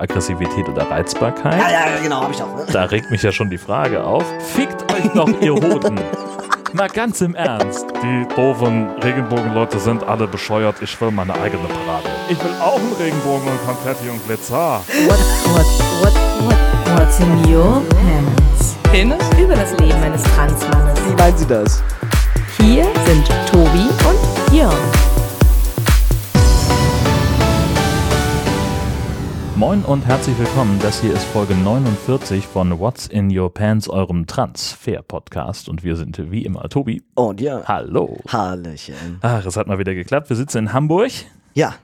Aggressivität oder Reizbarkeit. Ja, ja, genau, hab ich auch. Ne? Da regt mich ja schon die Frage auf. Fickt euch doch, ihr Hoden. Mal ganz im Ernst. Die doofen Regenbogenleute sind alle bescheuert. Ich will meine eigene Parade. Ich will auch einen Regenbogen und Konfetti und Glitzer. What, what, what, what, what's in your pants? Penis? Über das Leben eines Transmannes. Wie meinen Sie das? Hier sind Tobi und Jörn. Moin und herzlich willkommen. Das hier ist Folge 49 von What's in Your Pants, eurem Transfer-Podcast. Und wir sind wie immer Tobi. Und ja. Hallo. Hallöchen. Ach, es hat mal wieder geklappt. Wir sitzen in Hamburg. Ja,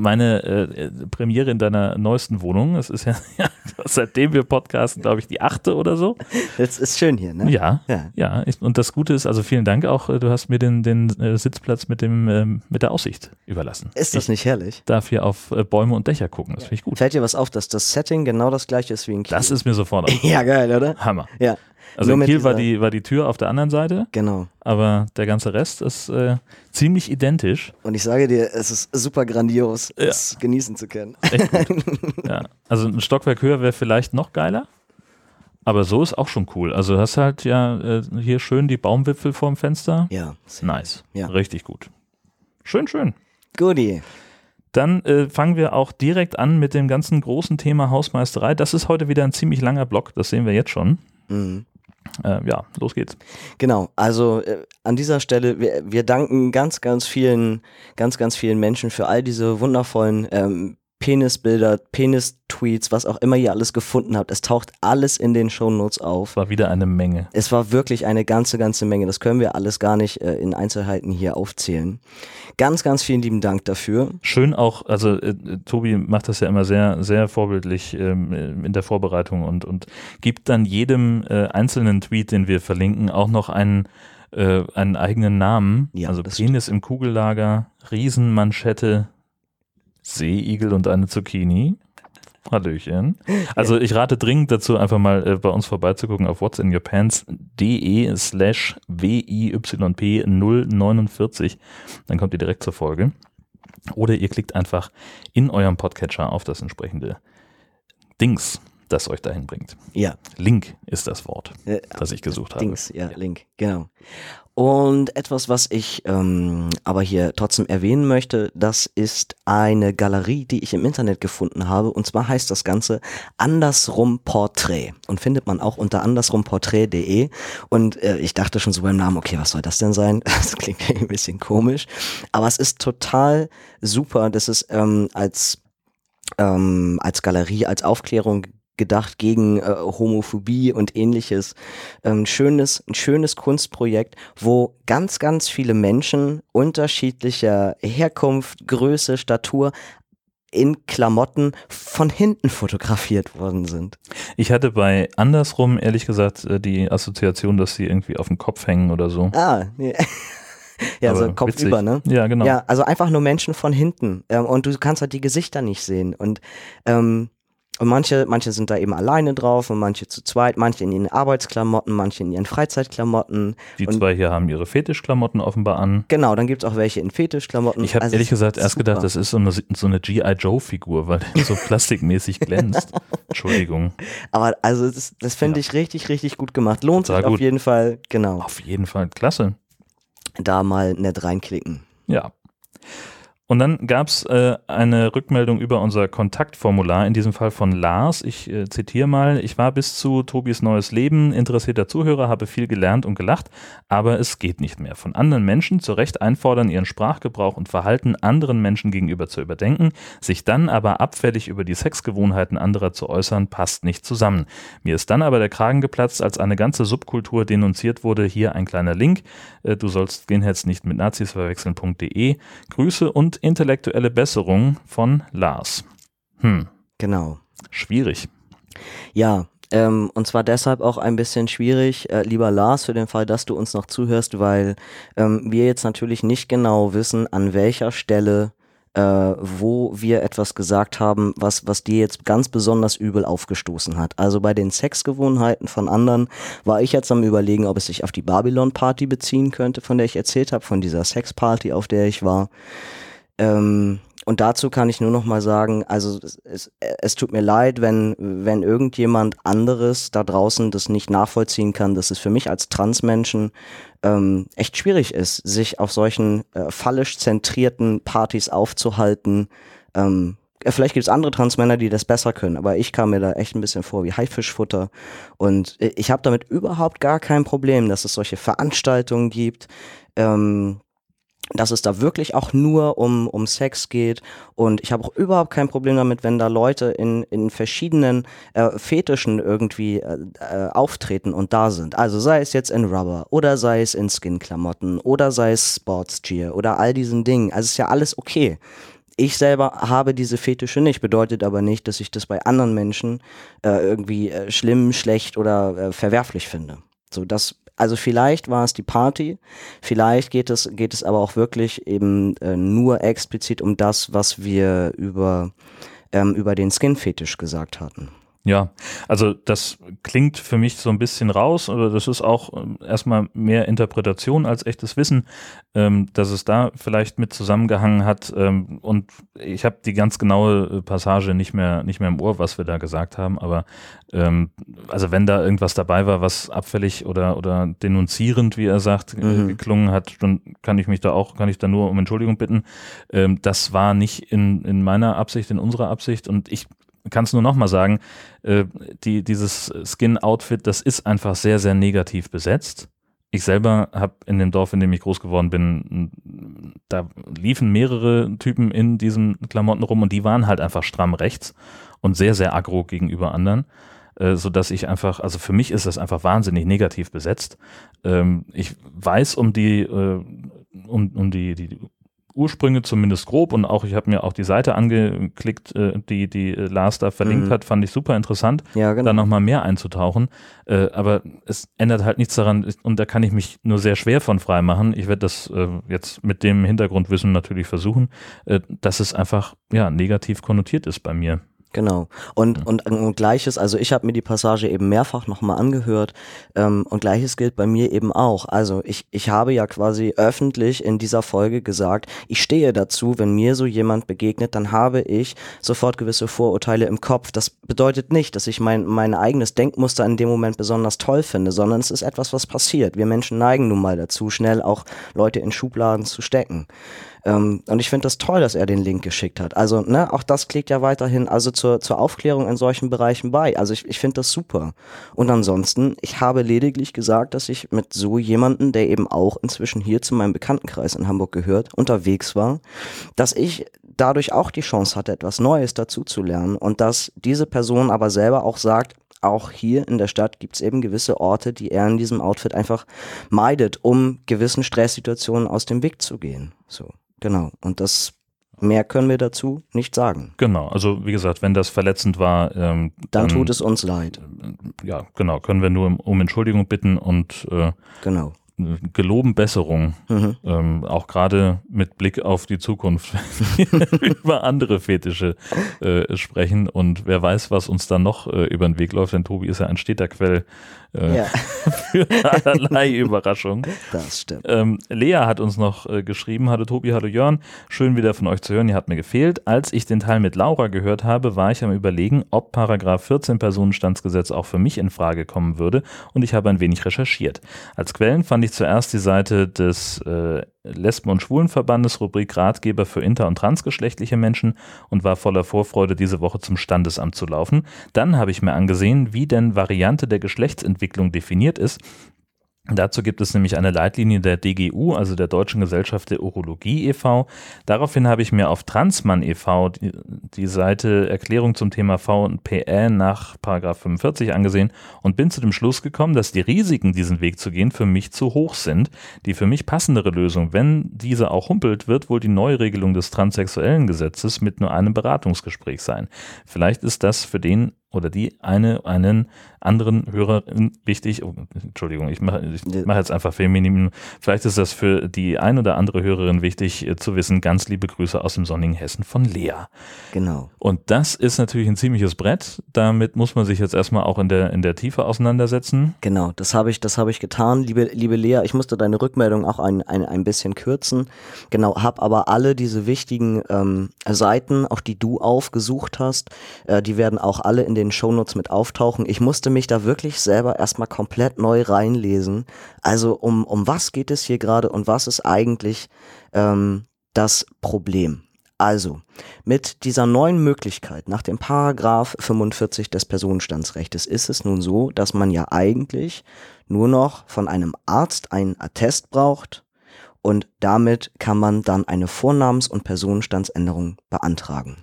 Meine äh, Premiere in deiner neuesten Wohnung. Es ist ja, ja seitdem wir podcasten, glaube ich, die achte oder so. das ist schön hier, ne? Ja, Ja. ja. Ich, und das Gute ist, also vielen Dank auch, äh, du hast mir den, den äh, Sitzplatz mit, dem, ähm, mit der Aussicht überlassen. Ist das ich nicht herrlich? darf hier auf äh, Bäume und Dächer gucken. Das finde ich gut. Fällt dir was auf, dass das Setting genau das gleiche ist wie in Kiel? Das ist mir sofort auf. ja geil, oder? Hammer. Ja. Also Nur in Kiel war die, war die Tür auf der anderen Seite, Genau. aber der ganze Rest ist äh, ziemlich identisch. Und ich sage dir, es ist super grandios, Ja. es genießen zu können. Echt gut. ja. Also ein Stockwerk höher wäre vielleicht noch geiler. Aber so ist auch schon cool. Also du hast halt ja äh, hier schön die Baumwipfel vorm Fenster. Ja. Nice. Ja. Richtig gut. Schön, schön. Goodie. Dann äh, fangen wir auch direkt an mit dem ganzen großen Thema Hausmeisterei. Das ist heute wieder ein ziemlich langer Block, das sehen wir jetzt schon. Mhm. Äh, ja, los geht's. Genau, also äh, an dieser Stelle, wir, wir danken ganz, ganz vielen, ganz, ganz vielen Menschen für all diese wundervollen ähm, Penisbilder, Penis-Tweets, was auch immer ihr alles gefunden habt. Es taucht alles in den Shownotes auf. War wieder eine Menge. Es war wirklich eine ganze, ganze Menge. Das können wir alles gar nicht äh, in Einzelheiten hier aufzählen. Ganz, ganz vielen lieben Dank dafür. Schön auch, also äh, Tobi macht das ja immer sehr, sehr vorbildlich ähm, in der Vorbereitung und, und gibt dann jedem äh, einzelnen Tweet, den wir verlinken, auch noch einen, äh, einen eigenen Namen. Ja, also Penis im Kugellager, Riesenmanschette, Seeigel und eine Zucchini. Hallöchen. Also ich rate dringend dazu, einfach mal äh, bei uns vorbeizugucken auf what'sinyourpants.de slash WIYP 049. Dann kommt ihr direkt zur Folge. Oder ihr klickt einfach in eurem Podcatcher auf das entsprechende Dings, das euch dahin bringt. Ja, Link ist das Wort, äh, das ich gesucht habe. Dings, ja, Link, genau. Und etwas, was ich ähm, aber hier trotzdem erwähnen möchte, das ist eine Galerie, die ich im Internet gefunden habe. Und zwar heißt das Ganze Andersrum Porträt und findet man auch unter andersrumporträt.de. Und äh, ich dachte schon so beim Namen, okay, was soll das denn sein? Das klingt ein bisschen komisch, aber es ist total super. Das ist ähm, als ähm, als Galerie, als Aufklärung gedacht gegen äh, Homophobie und ähnliches. Ähm, schönes, ein schönes Kunstprojekt, wo ganz, ganz viele Menschen unterschiedlicher Herkunft, Größe, Statur in Klamotten von hinten fotografiert worden sind. Ich hatte bei andersrum, ehrlich gesagt, äh, die Assoziation, dass sie irgendwie auf dem Kopf hängen oder so. Ah, nee. ja, Aber so Kopf witzig. über, ne? Ja, genau. Ja, also einfach nur Menschen von hinten. Ähm, und du kannst halt die Gesichter nicht sehen. Und, ähm, und manche, manche sind da eben alleine drauf und manche zu zweit, manche in ihren Arbeitsklamotten, manche in ihren Freizeitklamotten. Die und- zwei hier haben ihre Fetischklamotten offenbar an. Genau, dann gibt's auch welche in Fetischklamotten. Ich habe Also ehrlich es gesagt erst super. gedacht, das ist so eine, so eine G.I. Joe-Figur, weil der so plastikmäßig glänzt. Entschuldigung. Aber also das, das finde ich richtig, richtig gut gemacht. Lohnt sich auf jeden Fall, genau, Auf jeden Fall klasse. da mal nett reinklicken. Ja. Und dann gab es äh, eine Rückmeldung über unser Kontaktformular, in diesem Fall von Lars. Ich äh, zitiere mal, ich war bis zu Tobis neues Leben interessierter Zuhörer, habe viel gelernt und gelacht, aber es geht nicht mehr. Von anderen Menschen zu Recht einfordern, ihren Sprachgebrauch und Verhalten anderen Menschen gegenüber zu überdenken, sich dann aber abfällig über die Sexgewohnheiten anderer zu äußern, passt nicht zusammen. Mir ist dann aber der Kragen geplatzt, als eine ganze Subkultur denunziert wurde. Hier ein kleiner Link. Äh, Du sollst Skinheads nicht mit Nazis verwechseln.de. Grüße und intellektuelle Besserung von Lars. Hm, Genau. schwierig. Ja, ähm, und zwar deshalb auch ein bisschen schwierig, äh, lieber Lars, für den Fall, dass du uns noch zuhörst, weil ähm, wir jetzt natürlich nicht genau wissen, an welcher Stelle äh, wo wir etwas gesagt haben, was, was dir jetzt ganz besonders übel aufgestoßen hat. Also bei den Sexgewohnheiten von anderen war ich jetzt am überlegen, ob es sich auf die Babylon-Party beziehen könnte, von der ich erzählt habe, von dieser Sexparty, auf der ich war. Ähm, und dazu kann ich nur noch mal sagen, also es, es, es tut mir leid, wenn, wenn irgendjemand anderes da draußen das nicht nachvollziehen kann, dass es für mich als Transmenschen ähm, echt schwierig ist, sich auf solchen äh, fallisch zentrierten Partys aufzuhalten. Ähm, vielleicht gibt es andere Transmänner, die das besser können, aber ich kam mir da echt ein bisschen vor wie Haifischfutter. Und äh, ich habe damit überhaupt gar kein Problem, dass es solche Veranstaltungen gibt. Ähm, dass es da wirklich auch nur um, um Sex geht. Und ich habe auch überhaupt kein Problem damit, wenn da Leute in, in verschiedenen äh, Fetischen irgendwie äh, äh, auftreten und da sind. Also sei es jetzt in Rubber oder sei es in Skin-Klamotten oder sei es Sports Gear oder all diesen Dingen. Also ist ja alles okay. Ich selber habe diese Fetische nicht, bedeutet aber nicht, dass ich das bei anderen Menschen äh, irgendwie äh, schlimm, schlecht oder verwerflich finde. So, das also vielleicht war es die Party, vielleicht geht es, geht es aber auch wirklich eben äh, nur explizit um das, was wir über, ähm, über den Skin-Fetisch gesagt hatten. Ja, also das klingt für mich so ein bisschen raus, aber das ist auch ähm, erstmal mehr Interpretation als echtes Wissen, ähm, dass es da vielleicht mit zusammengehangen hat. Ähm, und ich habe die ganz genaue äh, Passage nicht mehr, nicht mehr im Ohr, was wir da gesagt haben, aber ähm, also wenn da irgendwas dabei war, was abfällig oder, oder denunzierend, wie er sagt, äh, mhm. geklungen hat, dann kann ich mich da auch, kann ich da nur um Entschuldigung bitten. Ähm, das war nicht in, in meiner Absicht, in unserer Absicht und ich kann es nur nochmal sagen, äh, die, dieses Skin-Outfit, das ist einfach sehr, sehr negativ besetzt. Ich selber habe in dem Dorf, in dem ich groß geworden bin, da liefen mehrere Typen in diesen Klamotten rum und die waren halt einfach stramm rechts und sehr, sehr aggro gegenüber anderen äh, so dass ich einfach, also für mich ist das einfach wahnsinnig negativ besetzt. Ähm, ich weiß um die, äh, um, um die, die Ursprünge zumindest grob und auch ich habe mir auch die Seite angeklickt, äh, die die äh, Lars da verlinkt mhm. hat, fand ich super interessant, ja, genau. da nochmal mehr einzutauchen. Äh, aber es ändert halt nichts daran und da kann ich mich nur sehr schwer von frei machen. Ich werde das äh, jetzt mit dem Hintergrundwissen natürlich versuchen, äh, dass es einfach ja negativ konnotiert ist bei mir. Genau. Und, und, und gleiches, also ich habe mir die Passage eben mehrfach nochmal angehört ähm, und gleiches gilt bei mir eben auch. Also ich, ich habe ja quasi öffentlich in dieser Folge gesagt, ich stehe dazu, wenn mir so jemand begegnet, dann habe ich sofort gewisse Vorurteile im Kopf. Das bedeutet nicht, dass ich mein, mein eigenes Denkmuster in dem Moment besonders toll finde, sondern es ist etwas, was passiert. Wir Menschen neigen nun mal dazu, schnell auch Leute in Schubladen zu stecken. Ähm, und ich finde das toll, dass er den Link geschickt hat. Also, ne, auch das klickt ja weiterhin also zur, zur Aufklärung in solchen Bereichen bei. Also ich, ich finde das super. Und ansonsten, ich habe lediglich gesagt, dass ich mit so jemanden, der eben auch inzwischen hier zu meinem Bekanntenkreis in Hamburg gehört, unterwegs war, dass ich dadurch auch die Chance hatte, etwas Neues dazu zu lernen und dass diese Person aber selber auch sagt, auch hier in der Stadt gibt es eben gewisse Orte, die er in diesem Outfit einfach meidet, um gewissen Stresssituationen aus dem Weg zu gehen. So. Genau. Und das Mehr können wir dazu nicht sagen. Genau, also wie gesagt, wenn das verletzend war, ähm, dann, dann, tut es uns leid. Ja, genau, können wir nur um Entschuldigung bitten und äh, genau geloben Besserung, mhm. ähm, auch gerade mit Blick auf die Zukunft, über andere Fetische äh, sprechen und wer weiß, was uns dann noch äh, über den Weg läuft, denn Tobi ist ja ein steter Quell äh, ja. für allerlei Überraschungen. Das stimmt. Ähm, Lea hat uns noch äh, geschrieben, hallo Tobi, hallo Jörn, schön wieder von euch zu hören, ihr habt mir gefehlt. Als ich den Teil mit Laura gehört habe, war ich am überlegen, ob Paragraph 14 Personenstandsgesetz auch für mich in Frage kommen würde und ich habe ein wenig recherchiert. Als Quellen fand ich zuerst die Seite des äh, Lesben- und Schwulenverbandes Rubrik Ratgeber für inter- und transgeschlechtliche Menschen und war voller Vorfreude, diese Woche zum Standesamt zu laufen. Dann habe ich mir angesehen, wie denn Variante der Geschlechtsentwicklung definiert ist Dazu gibt es nämlich eine Leitlinie der DGU, also der Deutschen Gesellschaft der Urologie e.V. Daraufhin habe ich mir auf Transmann e.V. Die, die, Seite Erklärung zum Thema V und PL nach 45 angesehen und bin zu dem Schluss gekommen, dass die Risiken, diesen Weg zu gehen, für mich zu hoch sind. Die für mich passendere Lösung, wenn diese auch humpelt, wird wohl die Neuregelung des transsexuellen Gesetzes mit nur einem Beratungsgespräch sein. Vielleicht ist das für den oder die eine, einen anderen Hörerin wichtig, oh, Entschuldigung, ich mache ich mach jetzt einfach feminin, vielleicht ist das für die ein oder andere Hörerin wichtig äh, zu wissen, ganz liebe Grüße aus dem sonnigen Hessen von Lea. Genau. Und das ist natürlich ein ziemliches Brett, damit muss man sich jetzt erstmal auch in der, in der Tiefe auseinandersetzen. Genau, das habe ich, das habe ich getan, liebe, liebe Lea. Ich musste deine Rückmeldung auch ein, ein, ein bisschen kürzen. Genau, habe aber alle diese wichtigen ähm, Seiten, auch die du aufgesucht hast, äh, die werden auch alle in den Shownotes mit auftauchen. Ich musste mich da wirklich selber erstmal komplett neu reinlesen. Also um, um was geht es hier gerade und was ist eigentlich ähm, das Problem? Also, mit dieser neuen Möglichkeit nach dem Paragraph 45 des Personenstandsrechts ist es nun so, dass man ja eigentlich nur noch von einem Arzt einen Attest braucht und damit kann man dann eine Vornamens- und Personenstandsänderung beantragen.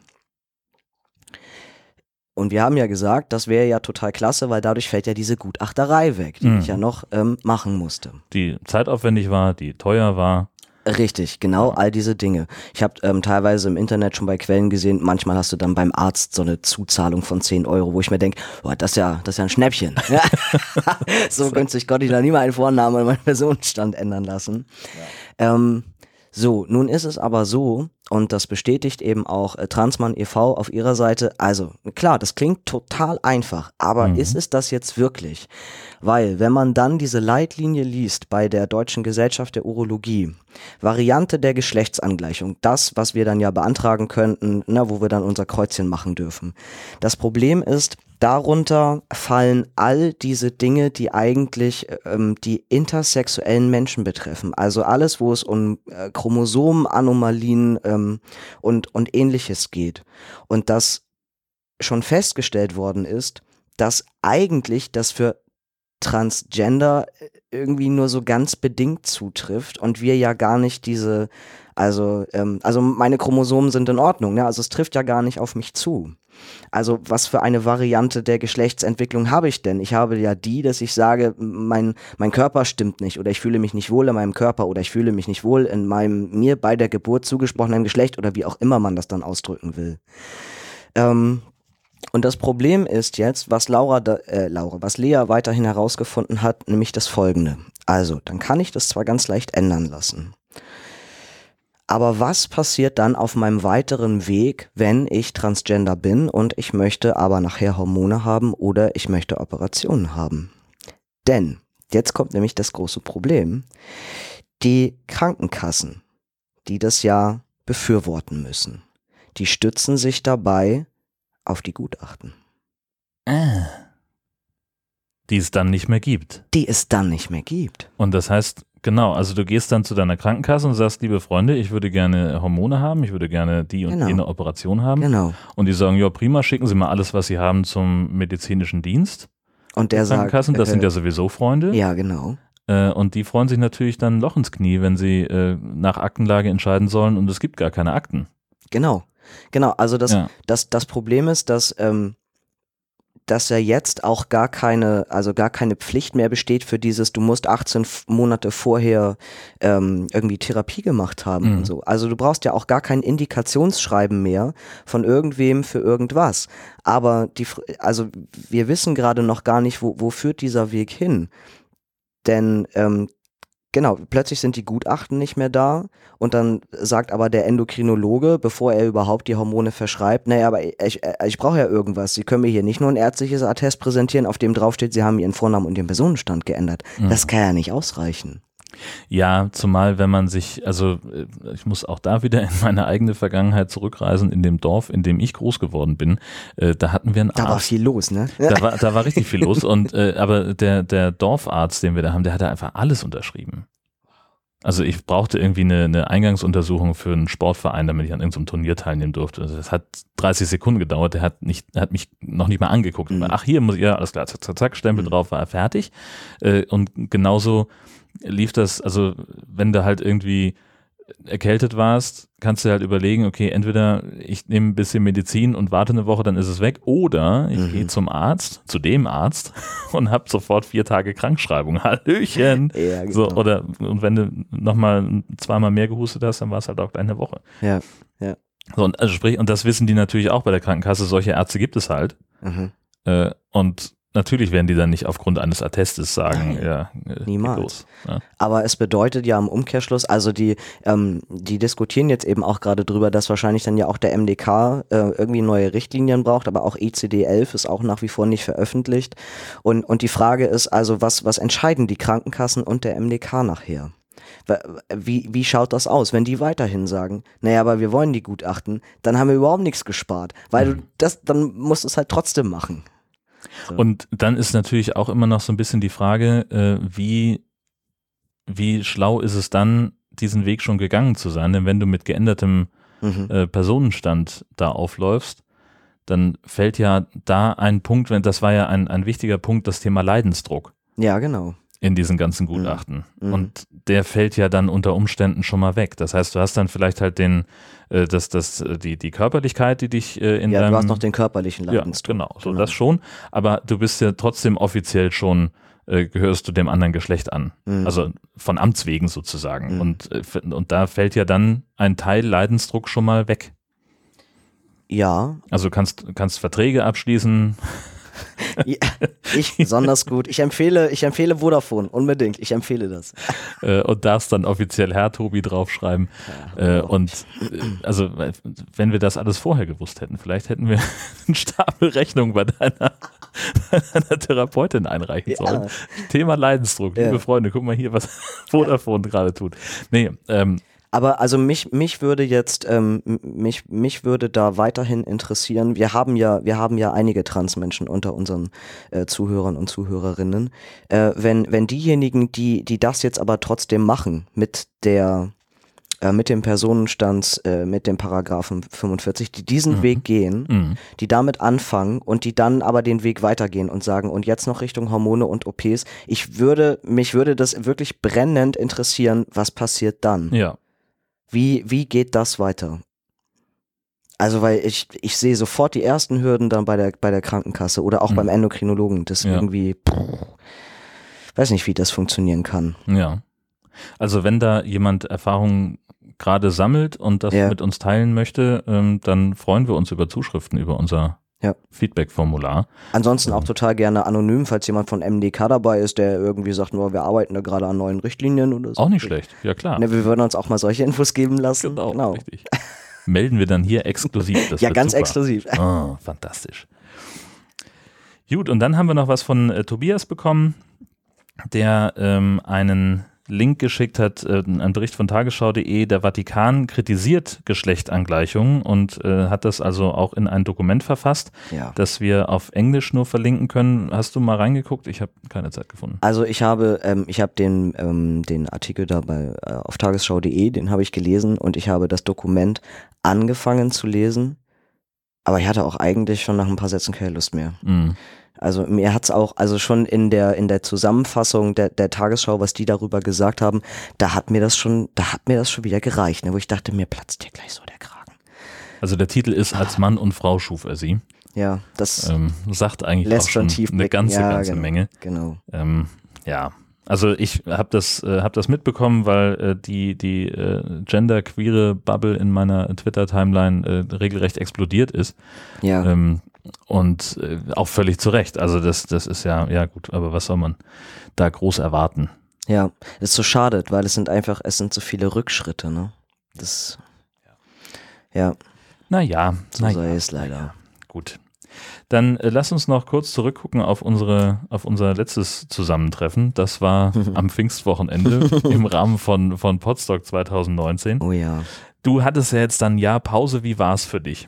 Und wir haben ja gesagt, das wäre ja total klasse, weil dadurch fällt ja diese Gutachterei weg, die Mhm. ich ja noch ähm, machen musste. Die zeitaufwendig war, die teuer war. Richtig, genau, all diese Dinge. Ich habe ähm, teilweise im Internet schon bei Quellen gesehen, manchmal hast du dann beim Arzt so eine Zuzahlung von 10 Euro, wo ich mir denke, boah, das ist ja, das ist ja ein Schnäppchen. so günstig konnte ich da nie mal einen Vornamen und meinen Personenstand ändern lassen. Ähm, so, nun ist es aber so, und das bestätigt eben auch äh, Transmann e.V. auf ihrer Seite, also klar, das klingt total einfach, aber Mhm. ist es das jetzt wirklich? Weil, wenn man dann diese Leitlinie liest bei der Deutschen Gesellschaft der Urologie, Variante der Geschlechtsangleichung, das, was wir dann ja beantragen könnten, na, wo wir dann unser Kreuzchen machen dürfen. Das Problem ist, darunter fallen all diese Dinge, die eigentlich ähm, die intersexuellen Menschen betreffen. Also alles, wo es um äh, Chromosomenanomalien ähm, und, und ähnliches geht. Und das schon festgestellt worden ist, dass eigentlich das für Transgender äh, irgendwie nur so ganz bedingt zutrifft und wir ja gar nicht diese, also, ähm, also meine Chromosomen sind in Ordnung, ne? also es trifft ja gar nicht auf mich zu. Also was für eine Variante der Geschlechtsentwicklung habe ich denn? Ich habe ja die, dass ich sage, mein, mein Körper stimmt nicht oder ich fühle mich nicht wohl in meinem Körper oder ich fühle mich nicht wohl in meinem mir bei der Geburt zugesprochenen Geschlecht oder wie auch immer man das dann ausdrücken will. Ähm, und das Problem ist jetzt, was Laura, da, äh, Laura, was Lea weiterhin herausgefunden hat, nämlich das folgende. Also, dann kann ich das zwar ganz leicht ändern lassen. Aber was passiert dann auf meinem weiteren Weg, wenn ich Transgender bin und ich möchte aber nachher Hormone haben oder ich möchte Operationen haben? Denn, jetzt kommt nämlich das große Problem, die Krankenkassen, die das ja befürworten müssen, die stützen sich dabei auf die Gutachten, Ah. Die es dann nicht mehr gibt. die es dann nicht mehr gibt. Und das heißt, genau, also du gehst dann zu deiner Krankenkasse und sagst, liebe Freunde, ich würde gerne Hormone haben, ich würde gerne die und Genau. jene Operation haben. Genau. Und die sagen, ja prima, schicken Sie mal alles, was Sie haben zum medizinischen Dienst. Und der Die sagt, Krankenkassen, das äh, sind ja sowieso Freunde. ja genau. Äh, und die freuen sich natürlich dann ein Loch ins Knie, wenn sie äh, nach Aktenlage entscheiden sollen und es gibt gar keine Akten. Genau, genau. Also das, Ja. das, das Problem ist, dass, ähm, dass ja jetzt auch gar keine, also gar keine Pflicht mehr besteht für dieses, du musst 18 F- Monate vorher ähm, irgendwie Therapie gemacht haben Mhm. und so. Also du brauchst ja auch gar kein Indikationsschreiben mehr von irgendwem für irgendwas. Aber die, also wir wissen gerade noch gar nicht, wo, wo führt dieser Weg hin. Denn ähm, Genau, plötzlich sind die Gutachten nicht mehr da und dann sagt aber der Endokrinologe, bevor er überhaupt die Hormone verschreibt, naja, aber ich, ich, ich brauche ja irgendwas. Sie können mir hier nicht nur ein ärztliches Attest präsentieren, auf dem draufsteht, Sie haben Ihren Vornamen und Ihren Personenstand geändert. Mhm. Das kann ja nicht ausreichen. Ja, zumal wenn man sich, also äh, ich muss auch da wieder in meine eigene Vergangenheit zurückreisen, in dem Dorf, in dem ich groß geworden bin, äh, da hatten wir einen Da war Arzt. viel los, ne? Da war, da war richtig viel los und äh, aber der, der Dorfarzt, den wir da haben, der hatte einfach alles unterschrieben. Also ich brauchte irgendwie eine, eine Eingangsuntersuchung für einen Sportverein, damit ich an irgendeinem Turnier teilnehmen durfte. Also das hat 30 Sekunden gedauert, der hat nicht, der hat mich noch nicht mal angeguckt. Mhm. Ach, hier muss ich, ja, alles klar, zack, zack, zack, Stempel Mhm. drauf, war er fertig. Äh, und genauso lief das, also wenn du halt irgendwie erkältet warst, kannst du halt überlegen, okay, entweder ich nehme ein bisschen Medizin und warte eine Woche, dann ist es weg, oder ich Mhm. gehe zum Arzt, zu dem Arzt und habe sofort vier Tage Krankschreibung. Hallöchen. Ja, genau. So, oder und wenn du nochmal zweimal mehr gehustet hast, dann war es halt auch eine Woche. ja. So, und also sprich, und das wissen die natürlich auch bei der Krankenkasse, solche Ärzte gibt es halt. Mhm. Äh, und natürlich werden die dann nicht aufgrund eines Attestes sagen, Nein, ja, äh, niemals. Ja. Aber es bedeutet ja im Umkehrschluss, also die, ähm, die diskutieren jetzt eben auch gerade drüber, dass wahrscheinlich dann ja auch der MDK äh, irgendwie neue Richtlinien braucht, aber auch ECD-11 ist auch nach wie vor nicht veröffentlicht. Und, und die Frage ist also, was, was entscheiden die Krankenkassen und der MDK nachher? Wie, wie schaut das aus, wenn die weiterhin sagen, naja, aber wir wollen die Gutachten, dann haben wir überhaupt nichts gespart, weil du das, dann musst du es halt trotzdem machen. So. Und dann ist natürlich auch immer noch so ein bisschen die Frage, äh, wie, wie schlau ist es dann, diesen Weg schon gegangen zu sein? Denn wenn du mit geändertem Mhm. äh, Personenstand da aufläufst, dann fällt ja da ein Punkt, wenn das war ja ein, ein wichtiger Punkt, das Thema Leidensdruck Ja, genau. In diesen ganzen Gutachten. Mhm. Und der fällt ja dann unter Umständen schon mal weg. Das heißt, du hast dann vielleicht halt den, äh, das, das, äh, die, die Körperlichkeit, die dich äh, in Ja, deinem du hast noch den körperlichen ja, Leidensdruck. genau, so Genau. das schon. Aber du bist ja trotzdem offiziell schon, äh, gehörst du dem anderen Geschlecht an. Mhm. Also von Amts wegen sozusagen. Mhm. Und, äh, und da fällt ja dann ein Teil Leidensdruck schon mal weg. Ja, Also kannst, kannst Verträge abschließen. Ja, ich besonders gut. Ich empfehle, ich empfehle Vodafone, unbedingt. Ich empfehle das. äh, und darfst dann offiziell Herr Tobi draufschreiben. Äh, und äh, also, äh, wenn wir das alles vorher gewusst hätten, vielleicht hätten wir einen Stapel Rechnung bei deiner, bei deiner Therapeutin einreichen Ja. sollen. Thema Leidensdruck, Ja. liebe Freunde, guck mal hier, was Vodafone gerade tut. Nee, ähm, Aber also mich, mich würde jetzt, ähm, mich, mich würde da weiterhin interessieren. Wir haben ja, wir haben ja einige Transmenschen unter unseren äh, Zuhörern und Zuhörerinnen. Äh, wenn, wenn diejenigen, die, die das jetzt aber trotzdem machen, mit der, äh, mit dem Personenstand, äh, mit dem Paragraphen 45, die diesen Mhm. Weg gehen, mh, die damit anfangen und die dann aber den Weg weitergehen und sagen, und jetzt noch Richtung Hormone und OPs. Ich würde, mich würde das wirklich brennend interessieren, was passiert dann? ja. Wie, wie geht das weiter? Also, weil ich, ich sehe sofort die ersten Hürden dann bei der, bei der Krankenkasse oder auch Mhm. beim Endokrinologen. Das Ja. irgendwie, pff, weiß nicht, wie das funktionieren kann. Ja. Also wenn da jemand Erfahrungen gerade sammelt und das Ja. mit uns teilen möchte, ähm, dann freuen wir uns über Zuschriften über unser Ja. Feedback-Formular. Ansonsten auch total gerne anonym, falls jemand von MDK dabei ist, der irgendwie sagt, nur wir arbeiten da gerade an neuen Richtlinien oder so. Auch nicht schlecht, ja klar. Ne, wir würden uns auch mal solche Infos geben lassen. Genau, richtig. Melden wir dann hier exklusiv. Das ja, ganz super. exklusiv. Ah, fantastisch. Gut, und dann haben wir noch was von äh, Tobias bekommen, der ähm, einen Link geschickt hat, äh, ein Bericht von tagesschau.de, der Vatikan kritisiert Geschlechtangleichungen und äh, hat das also auch in ein Dokument verfasst, Ja. das wir auf Englisch nur verlinken können. Hast du mal reingeguckt? Ich habe keine Zeit gefunden. Also ich habe, ähm, ich habe den, ähm, den Artikel da bei, äh, auf tagesschau.de, den habe ich gelesen und ich habe das Dokument angefangen zu lesen, aber ich hatte auch eigentlich schon nach ein paar Sätzen keine Lust mehr. Mhm. Also mir hat's auch, also schon in der in der Zusammenfassung der, der Tagesschau, was die darüber gesagt haben, da hat mir das schon, da hat mir das schon wieder gereicht, ne, wo ich dachte, mir platzt hier gleich so der Kragen. Also der Titel ist Als Mann und Frau schuf er sie. Ja, das Ähm, sagt eigentlich lässt auch schon tief eine ganze, ja, ganze genau, Menge. Genau. Ähm, ja, also ich habe das, äh, hab das mitbekommen, weil äh, die, die äh, genderqueere Bubble in meiner Twitter-Timeline äh, regelrecht explodiert ist. Ja. Ähm, und äh, auch völlig zu Recht. Also das, das ist ja, ja gut, aber was soll man da groß erwarten? Ja, das ist so schade, weil es sind einfach, es sind so viele Rückschritte, ne? Das, ja, Naja, so na sei ja, es leider. gut. Dann äh, lass uns noch kurz zurückgucken auf unsere, auf unser letztes Zusammentreffen. Das war am Pfingstwochenende im Rahmen von, von Podstock 2019. Oh ja. Du hattest ja jetzt dann ein Jahr Pause. Wie war es für dich?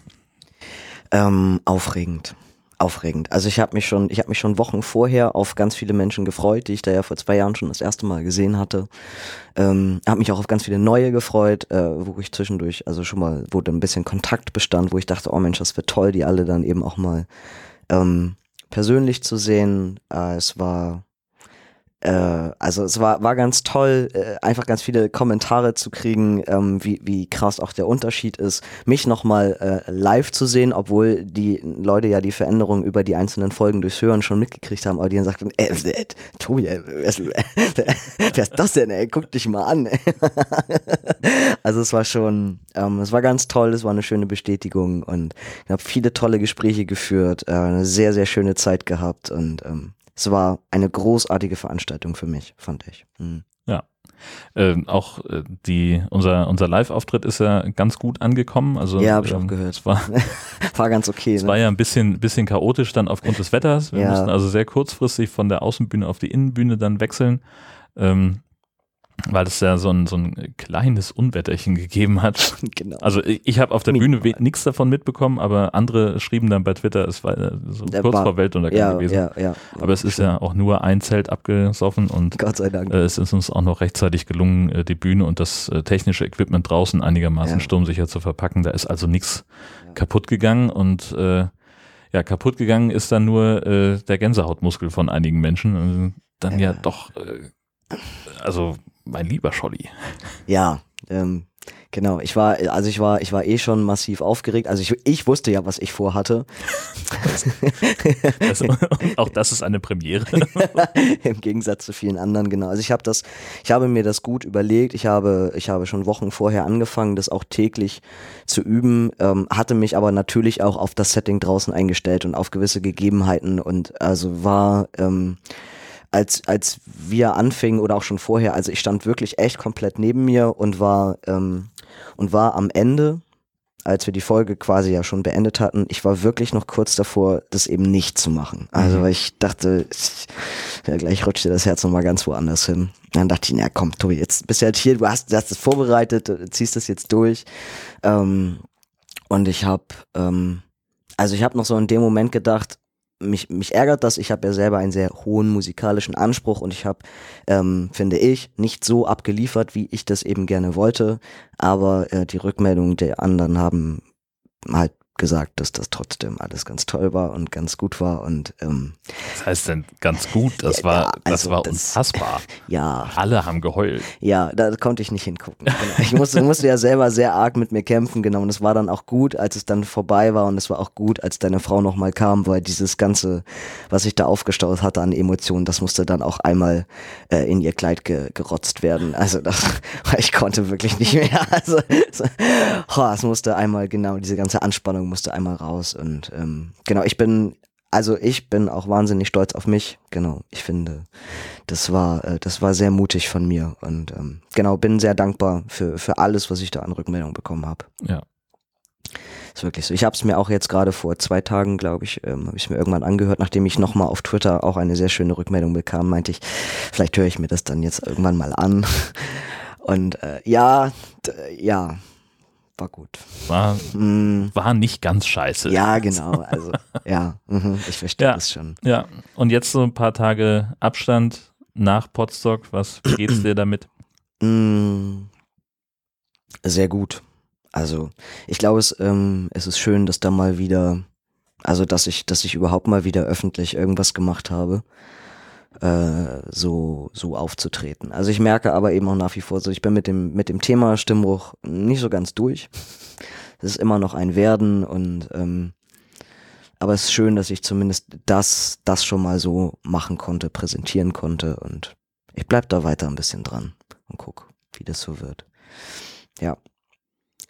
Ähm, aufregend. Aufregend. Also ich habe mich schon, ich habe mich schon Wochen vorher auf ganz viele Menschen gefreut, die ich da ja vor zwei Jahren schon das erste Mal gesehen hatte. Ähm, habe mich auch auf ganz viele neue gefreut, äh, wo ich zwischendurch, also schon mal, wo da ein bisschen Kontakt bestand, wo ich dachte, oh Mensch, das wird toll, die alle dann eben auch mal ähm, persönlich zu sehen. Äh, es war äh, also es war, war ganz toll, äh, einfach ganz viele Kommentare zu kriegen, ähm, wie, wie krass auch der Unterschied ist, mich nochmal äh, live zu sehen, obwohl die Leute ja die Veränderungen über die einzelnen Folgen durchs Hören schon mitgekriegt haben, aber die dann sagten, äh, äh, Tobi, äh, wer, ist, wer, wer ist das denn, ey? Guck dich mal an. Ey. also es war schon, ähm, es war ganz toll, es war eine schöne Bestätigung und ich habe viele tolle Gespräche geführt, äh, eine sehr, sehr schöne Zeit gehabt und ähm, es war eine großartige Veranstaltung für mich, fand ich. Mhm. Ähm, auch äh, die, unser, unser Live-Auftritt ist ja ganz gut angekommen. Also, Ja, habe ich ähm, auch gehört. Es war, War ganz okay. es Ne? war ja ein bisschen, bisschen chaotisch dann aufgrund des Wetters. Wir Ja. mussten also sehr kurzfristig von der Außenbühne auf die Innenbühne dann wechseln. Ähm, weil es ja so ein, so ein kleines Unwetterchen gegeben hat. genau. Also ich, habe auf der Minimal. Bühne nichts davon mitbekommen, aber andere schrieben dann bei Twitter, es war äh, so Der kurz war- vor Weltuntergang ja, gewesen. ja, ja. Aber es ist ja auch nur ein Zelt abgesoffen und äh, es ist uns auch noch rechtzeitig gelungen, äh, die Bühne und das technische Equipment draußen einigermaßen Ja. sturmsicher zu verpacken. Da ist also nichts Ja. kaputt gegangen und äh, ja, kaputt gegangen ist dann nur äh, der Gänsehautmuskel von einigen Menschen. Dann ja, Ja. doch, äh, also mein lieber Scholli. Ja, ähm, genau. Ich war, also ich war, ich war eh schon massiv aufgeregt. Also ich, ich wusste ja, was ich vorhatte. Das, auch das ist eine Premiere. Im Gegensatz zu vielen anderen, genau. Also ich habe das, ich habe mir das gut überlegt. Ich habe, ich habe schon Wochen vorher angefangen, das auch täglich zu üben, ähm, hatte mich aber natürlich auch auf das Setting draußen eingestellt und auf gewisse Gegebenheiten und also war, ähm, als, als wir anfingen oder auch schon vorher, also ich stand wirklich echt komplett neben mir und war, ähm, und war am Ende, als wir die Folge quasi ja schon beendet hatten, ich war wirklich noch kurz davor, das eben nicht zu machen. Also Mhm. weil ich dachte, ich, ja, gleich rutscht dir das Herz nochmal ganz woanders hin. Dann dachte ich, na komm, Tobi, jetzt bist du halt hier, du hast, du hast es vorbereitet, du ziehst das jetzt durch. Ähm, und ich habe, ähm, also ich habe noch so in dem Moment gedacht, mich, mich ärgert das, ich habe ja selber einen sehr hohen musikalischen Anspruch und ich habe, ähm, finde ich, nicht so abgeliefert, wie ich das eben gerne wollte, aber äh, die Rückmeldungen der anderen haben halt gesagt, dass das trotzdem alles ganz toll war und ganz gut war und ähm, Das heißt denn ganz gut, das Ja, war, das also war das- unfassbar. ja, Alle haben geheult. Ja, da konnte ich nicht hingucken. Genau. Ich musste, musste ja selber sehr arg mit mir kämpfen, genau. Und es war dann auch gut, als es dann vorbei war. Und es war auch gut, als deine Frau nochmal kam, weil dieses Ganze, was ich da aufgestaut hatte an Emotionen, das musste dann auch einmal äh, in ihr Kleid ge gerotzt werden. Also das, ich konnte wirklich nicht mehr. Also so, oh, es musste einmal, genau, diese ganze Anspannung musste einmal raus. Und ähm, genau, ich bin also ich bin auch wahnsinnig stolz auf mich. Genau, ich finde, das war, äh, das war sehr mutig von mir und ähm, genau bin sehr dankbar für für alles, was ich da an Rückmeldung bekommen habe. Ja. Ist wirklich so. Ich habe es mir auch jetzt gerade vor zwei Tagen, glaube ich, ähm, habe ich mir irgendwann angehört, nachdem ich nochmal auf Twitter auch eine sehr schöne Rückmeldung bekam, meinte ich, vielleicht höre ich mir das dann jetzt irgendwann mal an. Und äh, ja, ja, war gut. War, Mm, war nicht ganz scheiße. ja, genau. Also ja, mhm, ich verstehe Ja. das schon. Ja, und jetzt so ein paar Tage Abstand nach Potsdok. Was geht's dir damit? Mm, Sehr gut. Also ich glaube, es, ähm, es ist schön, dass da mal wieder, also dass ich, dass ich überhaupt mal wieder öffentlich irgendwas gemacht habe, äh, so, so aufzutreten. Also ich merke aber eben auch nach wie vor so, ich bin mit dem, mit dem Thema Stimmbruch nicht so ganz durch. Es ist immer noch ein Werden und ähm, aber es ist schön, dass ich zumindest das, das schon mal so machen konnte, präsentieren konnte und ich bleib da weiter ein bisschen dran und guck, wie das so wird. Ja.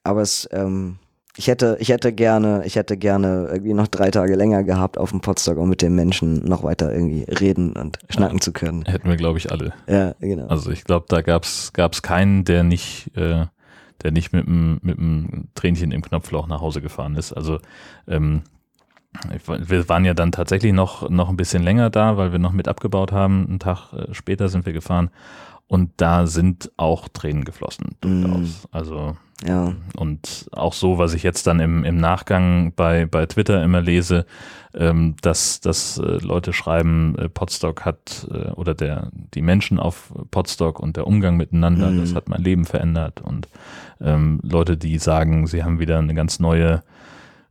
Aber es, ähm, ich hätte, ich hätte gerne, ich hätte gerne irgendwie noch drei Tage länger gehabt auf dem Potsdok, um mit den Menschen noch weiter irgendwie reden und schnacken zu können. Hätten wir, glaube ich, alle. Ja, genau. Also ich glaube, da gab's gab's keinen, der nicht, äh, der nicht mit einem mit einem Tränchen im Knopfloch nach Hause gefahren ist. Also ähm, wir waren ja dann tatsächlich noch noch ein bisschen länger da, weil wir noch mit abgebaut haben. Einen Tag äh, später sind wir gefahren und da sind auch Tränen geflossen. Mm. Durchaus. Also ja. und auch so, was ich jetzt dann im, im Nachgang bei, bei Twitter immer lese, ähm, dass, dass äh, Leute schreiben, äh, Podstock hat äh, oder der, die Menschen auf Podstock und der Umgang miteinander, Mhm. das hat mein Leben verändert. Und ähm, Leute, die sagen, sie haben wieder eine ganz neue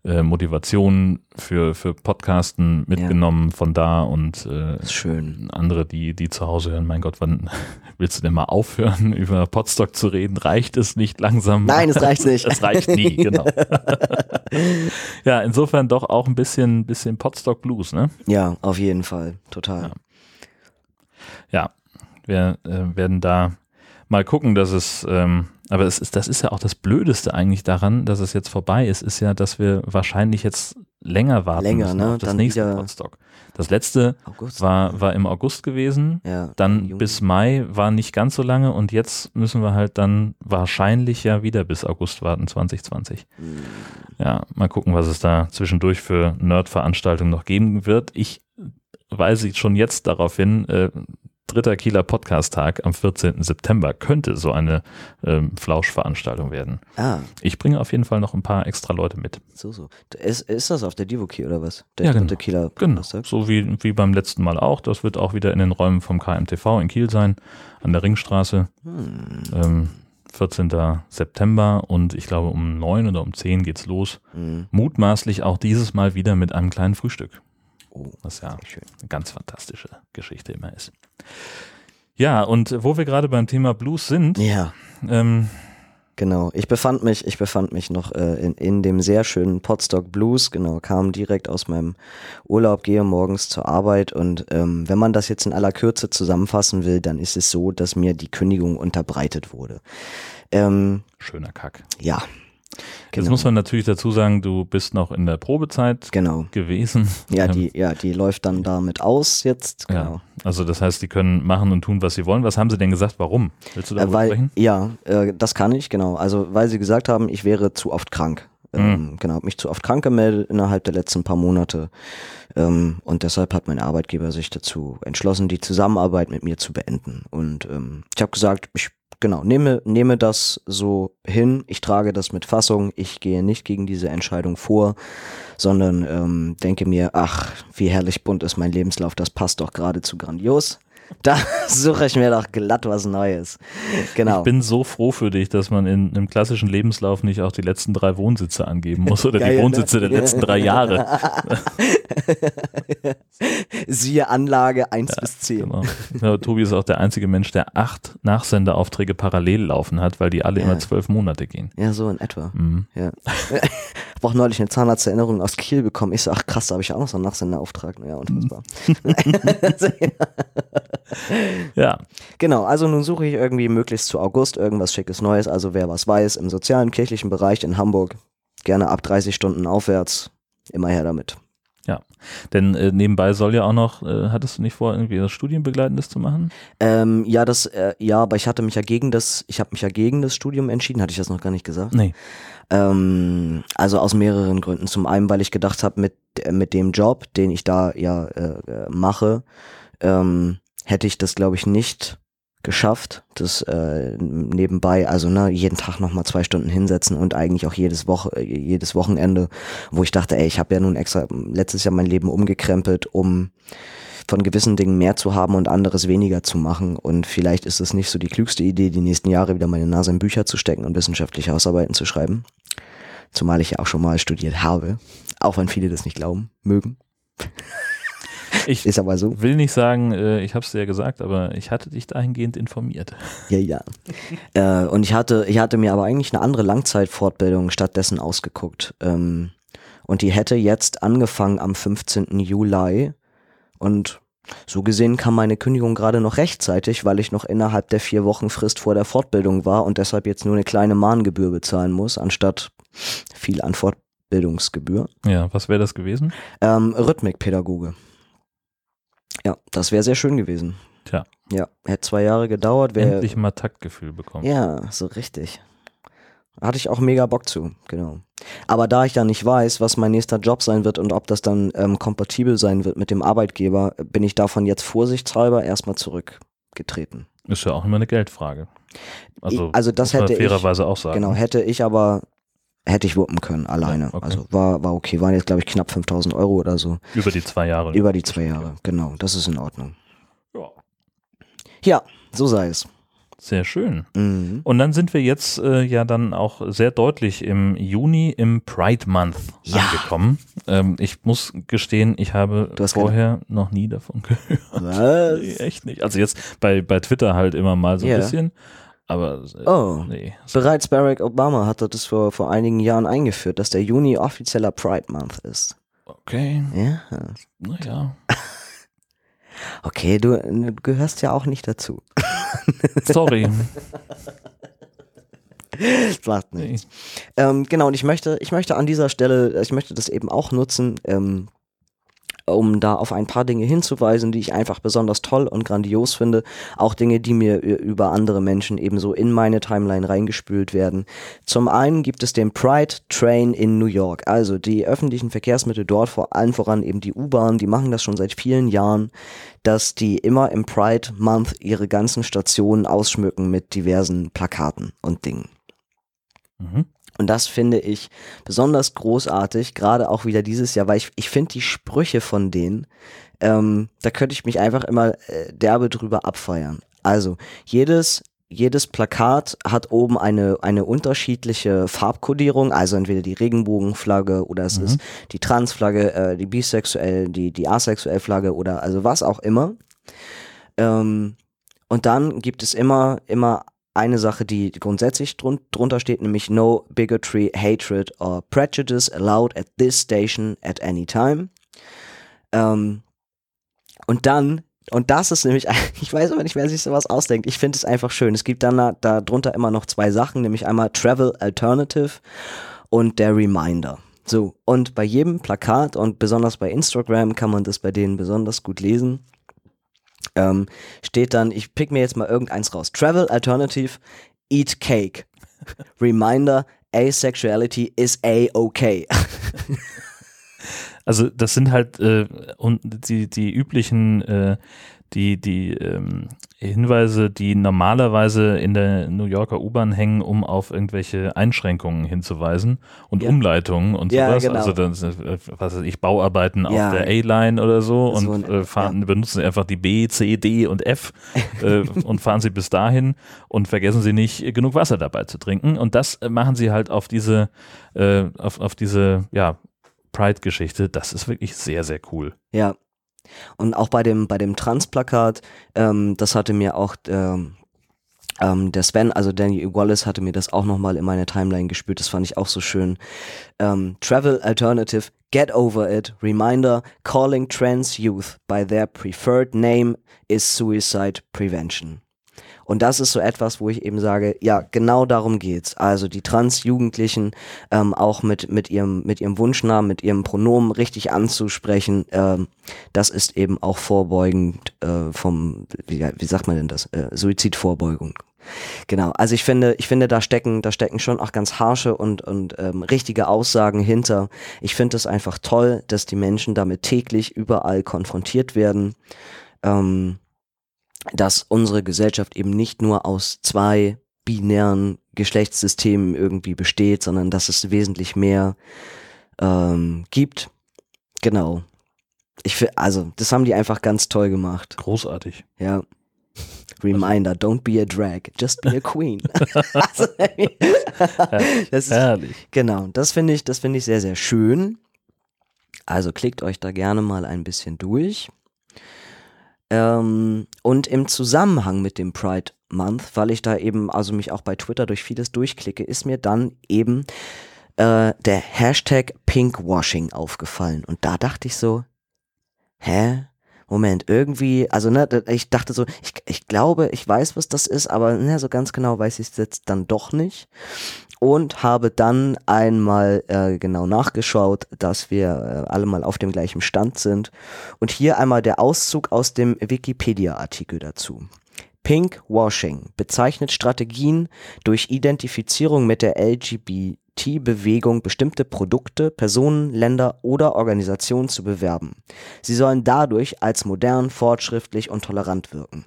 äh, Motivation für, für Podcasten mitgenommen von da und äh, schön. andere, die, die zu Hause hören, mein Gott, wann willst du denn mal aufhören, über Podstock zu reden? Reicht es nicht langsam? Nein, es reicht nicht. Es reicht nie, genau. ja, insofern doch auch ein bisschen, bisschen Podstock Blues, ne? Ja, auf jeden Fall. Total. Ja, wir äh, werden da mal gucken, dass es, ähm, aber es ist, das ist ja auch das Blödeste eigentlich daran, dass es jetzt vorbei ist, ist ja, dass wir wahrscheinlich jetzt länger warten Länger, müssen ne? auf das Dann nächste Podstock. Das letzte August. war, war im August gewesen. ja. Dann bis Mai war nicht ganz so lange und jetzt müssen wir halt dann wahrscheinlich ja wieder bis August warten, 2020. Hm. Ja, mal gucken, was es da zwischendurch für Nerd-Veranstaltungen noch geben wird. Ich weise schon jetzt darauf hin, äh, dritter Kieler Podcast-Tag am 14. September könnte so eine ähm, Flauschveranstaltung werden. Ah, Ich bringe auf jeden Fall noch ein paar extra Leute mit. so, so. Ist, ist das auf der Divoki oder was? Der Ja, dritte genau. Kieler Genau, Donnerstag? so wie, wie beim letzten Mal auch. Das wird auch wieder in den Räumen vom KMTV in Kiel sein, an der Ringstraße. Hm. Ähm, 14. September und ich glaube um 9 oder um 10 geht's los. Hm. Mutmaßlich auch dieses Mal wieder mit einem kleinen Frühstück. Oh, Was ja eine ganz fantastische Geschichte immer ist. Ja, und wo wir gerade beim Thema Blues sind, Ja, ähm, genau. Ich befand mich, ich befand mich noch äh, in, in dem sehr schönen Podstock Blues, genau, kam direkt aus meinem Urlaub, gehe morgens zur Arbeit und ähm, wenn man das jetzt in aller Kürze zusammenfassen will, dann ist es so, dass mir die Kündigung unterbreitet wurde. Ähm, schöner Kack. ja. Jetzt Genau. muss man natürlich dazu sagen, du bist noch in der Probezeit Genau. gewesen. Ja, Ähm, die, ja, die läuft dann damit aus jetzt. Genau. ja, also das heißt, die können machen und tun, was sie wollen. Was haben sie denn gesagt? Warum? Willst du Äh, darüber weil, sprechen? ja, äh, das kann ich, genau. Also, weil sie gesagt haben, ich wäre zu oft krank. Mhm. Ähm, genau, habe mich zu oft krank gemeldet innerhalb der letzten paar Monate. Ähm, und deshalb hat mein Arbeitgeber sich dazu entschlossen, die Zusammenarbeit mit mir zu beenden. Und ähm, ich habe gesagt, ich genau, nehme, nehme das so hin, ich trage das mit Fassung, ich gehe nicht gegen diese Entscheidung vor, sondern ähm, denke mir, ach, wie herrlich bunt ist mein Lebenslauf, das passt doch geradezu grandios. Da suche ich mir doch glatt was Neues. Genau. Ich bin so froh für dich, dass man in einem klassischen Lebenslauf nicht auch die letzten drei Wohnsitze angeben muss oder Geil, die ne? Wohnsitze der letzten drei Jahre. Siehe Anlage 1 bis 10. Genau. Ja, Tobi ist auch der einzige Mensch, der acht Nachsendeaufträge parallel laufen hat, weil die alle Ja. immer zwölf Monate gehen. Ja, so in etwa. Mhm. Ja. Ich habe auch neulich eine Zahnarzterinnerung aus Kiel bekommen. Ich so, ach krass, da habe ich auch noch so einen Nachsenderauftrag. Ja, unfassbar. Ja, genau, also nun suche ich irgendwie möglichst zu August irgendwas Schickes Neues. Also wer was weiß, im sozialen, kirchlichen Bereich in Hamburg, gerne ab 30 Stunden aufwärts, immer her damit. denn äh, nebenbei soll ja auch noch, äh, hattest du nicht vor, irgendwie das Studienbegleitendes zu machen? Ähm, ja, das, äh, ja, aber ich hatte mich ja gegen das, ich habe mich ja gegen das Studium entschieden. Hatte ich das noch gar nicht gesagt? Nee. Ähm, also aus mehreren Gründen. Zum einen, weil ich gedacht habe, mit, äh, mit dem Job, den ich da ja äh, äh, mache, ähm, hätte ich das, glaube ich, nicht geschafft, das äh, nebenbei, also ne, jeden Tag nochmal zwei Stunden hinsetzen und eigentlich auch jedes Woche, jedes Wochenende, wo ich dachte, ey, ich habe ja nun extra letztes Jahr mein Leben umgekrempelt, um von gewissen Dingen mehr zu haben und anderes weniger zu machen. Und vielleicht ist es nicht so die klügste Idee, die nächsten Jahre wieder meine Nase in Bücher zu stecken und wissenschaftliche Hausarbeiten zu schreiben. Zumal ich ja auch schon mal studiert habe. Auch wenn viele das nicht glauben, mögen. Ich Ist aber so. will nicht sagen, äh, ich habe es dir ja gesagt, aber ich hatte dich dahingehend informiert. Ja, ja. äh, und ich hatte, ich hatte mir aber eigentlich eine andere Langzeitfortbildung stattdessen ausgeguckt. Ähm, und die hätte jetzt angefangen am 15. Juli. Und so gesehen kam meine Kündigung gerade noch rechtzeitig, weil ich noch innerhalb der vier Wochen Frist vor der Fortbildung war und deshalb jetzt nur eine kleine Mahngebühr bezahlen muss, anstatt viel an Fortbildungsgebühr. Ja, was wäre das gewesen? Ähm, Rhythmikpädagoge. Ja, das wäre sehr schön gewesen. Tja. Ja, hätte zwei Jahre gedauert. Wär, Endlich mal Taktgefühl bekommen. Ja, so richtig. Hatte ich auch mega Bock zu, genau. Aber da ich dann nicht weiß, was mein nächster Job sein wird und ob das dann ähm, kompatibel sein wird mit dem Arbeitgeber, bin ich davon jetzt vorsichtshalber erstmal zurückgetreten. Ist ja auch immer eine Geldfrage. Also, Ich- also das hätte ich- fairerweise auch sagen. Genau, hätte ich aber, hätte ich wuppen können, alleine. Ja, okay. Also war, war okay, waren jetzt glaube ich knapp 5000 Euro oder so. Über die zwei Jahre. Über die zwei Jahre, genau, das ist in Ordnung. Ja. Ja, so sei es. Sehr schön. Mhm. Und dann sind wir jetzt äh, ja dann auch sehr deutlich im Juni im Pride Month Ja. angekommen. Ähm, ich muss gestehen, ich habe vorher noch nie davon gehört. Was? Nee, echt nicht. Also jetzt bei, bei Twitter halt immer mal so ein Ja. bisschen. Aber äh, Oh. nee. Bereits Barack Obama hatte das vor, vor einigen Jahren eingeführt, dass der Juni offizieller Pride Month ist. Okay, Ja. naja. Okay, du, du gehörst ja auch nicht dazu. Sorry. Das macht Nee. nichts. Ähm, genau, und ich möchte, ich möchte an dieser Stelle, ich möchte das eben auch nutzen, ähm, um da auf ein paar Dinge hinzuweisen, die ich einfach besonders toll und grandios finde. Auch Dinge, die mir über andere Menschen ebenso in meine Timeline reingespült werden. Zum einen gibt es den Pride Train in New York. Also die öffentlichen Verkehrsmittel dort, vor allen voran eben die U-Bahn, die machen das schon seit vielen Jahren, dass die immer im Pride Month ihre ganzen Stationen ausschmücken mit diversen Plakaten und Dingen. Mhm. Und das finde ich besonders großartig, gerade auch wieder dieses Jahr, weil ich, ich finde die Sprüche von denen, ähm, da könnte ich mich einfach immer äh, derbe drüber abfeiern. Also jedes, jedes Plakat hat oben eine, eine unterschiedliche Farbkodierung, also entweder die Regenbogenflagge oder es Mhm. ist die Transflagge, äh, die bisexuell, die, die asexuell Flagge oder also was auch immer. Ähm, und dann gibt es immer, immer eine Sache, die grundsätzlich drun drunter steht, nämlich no bigotry, hatred or prejudice allowed at this station at any time. Ähm, und dann, und das ist nämlich, ich weiß aber nicht, wer sich sowas ausdenkt. Ich finde es einfach schön. Es gibt dann da, drunter immer noch zwei Sachen, nämlich einmal Travel Alternative und der Reminder. So, und bei jedem Plakat und besonders bei Instagram kann man das bei denen besonders gut lesen ähm, steht dann, ich pick mir jetzt mal irgendeins raus. Travel Alternative, Eat Cake. Reminder, Asexuality is A-okay. Also das sind halt äh, und die, die üblichen äh, die, die ähm, Hinweise, die normalerweise in der New Yorker U-Bahn hängen, um auf irgendwelche Einschränkungen hinzuweisen und Ja. Umleitungen und Ja, sowas. genau. Also dann, äh, was weiß ich, Bauarbeiten Ja. auf der A-Line oder so So und äh, fahren, benutzen einfach die B, C, D und F äh, und fahren sie bis dahin und vergessen sie nicht, genug Wasser dabei zu trinken. Und das äh, machen sie halt auf diese, äh, auf, auf diese, ja, Pride-Geschichte. Das ist wirklich sehr, sehr cool. ja. Und auch bei dem, bei dem Trans-Plakat, ähm, das hatte mir auch ähm, ähm, der Sven, also Danny Wallace, hatte mir das auch nochmal in meine Timeline gespürt. Das fand ich auch so schön. Ähm, Travel Alternative, get over it. Reminder, calling trans youth by their preferred name is suicide prevention. Und das ist so etwas, wo ich eben sage, ja, genau darum geht's. Also die Trans-Jugendlichen ähm, auch mit, mit, ihrem, mit ihrem Wunschnamen, mit ihrem Pronomen richtig anzusprechen, ähm, das ist eben auch vorbeugend äh, vom, wie, wie sagt man denn das, äh, Suizidvorbeugung. Genau, also ich finde, ich finde, da stecken, da stecken schon auch ganz harsche und, und ähm, richtige Aussagen hinter. Ich finde es einfach toll, dass die Menschen damit täglich überall konfrontiert werden. Ähm, dass unsere Gesellschaft eben nicht nur aus zwei binären Geschlechtssystemen irgendwie besteht, sondern dass es wesentlich mehr ähm, gibt. Genau. Ich also, das haben die einfach ganz toll gemacht. Großartig. Ja. Reminder, don't be a drag, just be a queen. also, ist, Herrlich. Genau, das finde ich, das finde ich sehr, sehr schön. Also klickt euch da gerne mal ein bisschen durch. Ähm, und im Zusammenhang mit dem Pride Month, weil ich da eben, also mich auch bei Twitter durch vieles durchklicke, ist mir dann eben äh, der Hashtag Pinkwashing aufgefallen. Und da dachte ich so, hä? Moment, irgendwie, also ne, ich dachte so, ich, ich glaube, ich weiß, was das ist, aber ne, so ganz genau weiß ich es jetzt dann doch nicht und habe dann einmal äh, genau nachgeschaut, dass wir äh, alle mal auf dem gleichen Stand sind. Und hier einmal der Auszug aus dem Wikipedia-Artikel dazu. Pinkwashing bezeichnet Strategien, durch Identifizierung mit der LGBT-Bewegung bestimmte Produkte, Personen, Länder oder Organisationen zu bewerben. Sie sollen dadurch als modern, fortschrittlich und tolerant wirken.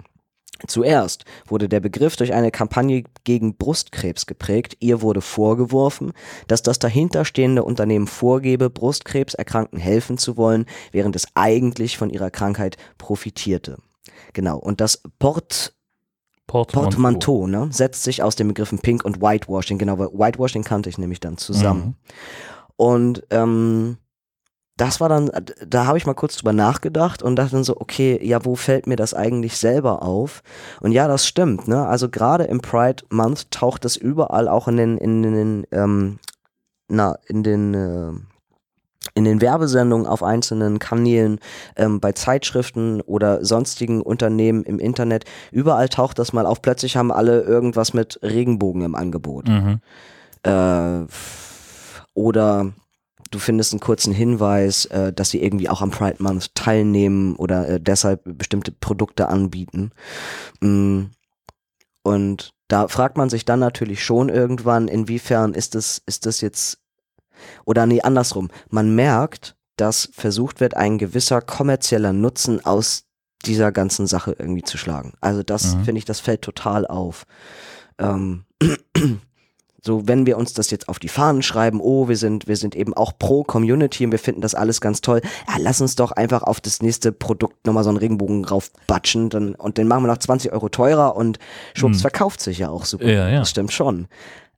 Zuerst wurde der Begriff durch eine Kampagne gegen Brustkrebs geprägt. Ihr wurde vorgeworfen, dass das dahinterstehende Unternehmen vorgebe, Brustkrebserkrankten helfen zu wollen, während es eigentlich von ihrer Krankheit profitierte. Genau. Und das Port Portmanteau, ne? Setzt sich aus den Begriffen Pink und Whitewashing, genau, weil Whitewashing kannte ich nämlich dann zusammen. Mhm. Und ähm, das war dann, da habe ich mal kurz drüber nachgedacht und dachte dann so, okay, ja, wo fällt mir das eigentlich selber auf? Und ja, das stimmt, ne? Also gerade im Pride Month taucht es überall auch in den, in den, ähm, na, in den, äh, in den Werbesendungen auf einzelnen Kanälen, ähm, bei Zeitschriften oder sonstigen Unternehmen im Internet, überall taucht das mal auf. Plötzlich haben alle irgendwas mit Regenbogen im Angebot. Mhm. Äh, oder du findest einen kurzen Hinweis, äh, dass sie irgendwie auch am Pride Month teilnehmen oder äh, deshalb bestimmte Produkte anbieten. Mm. Und da fragt man sich dann natürlich schon irgendwann, inwiefern ist das, ist das jetzt, oder nee, andersrum. Man merkt, dass versucht wird, ein gewisser kommerzieller Nutzen aus dieser ganzen Sache irgendwie zu schlagen. Also das Mhm. finde ich, das fällt total auf. Ähm, so, wenn wir uns das jetzt auf die Fahnen schreiben, oh, wir sind, wir sind eben auch pro Community und wir finden das alles ganz toll, ja, lass uns doch einfach auf das nächste Produkt nochmal so einen Regenbogen raufbatschen dann, und den machen wir noch 20 Euro teurer und schwupps, Hm. verkauft sich ja auch super. Ja, ja. Das stimmt schon.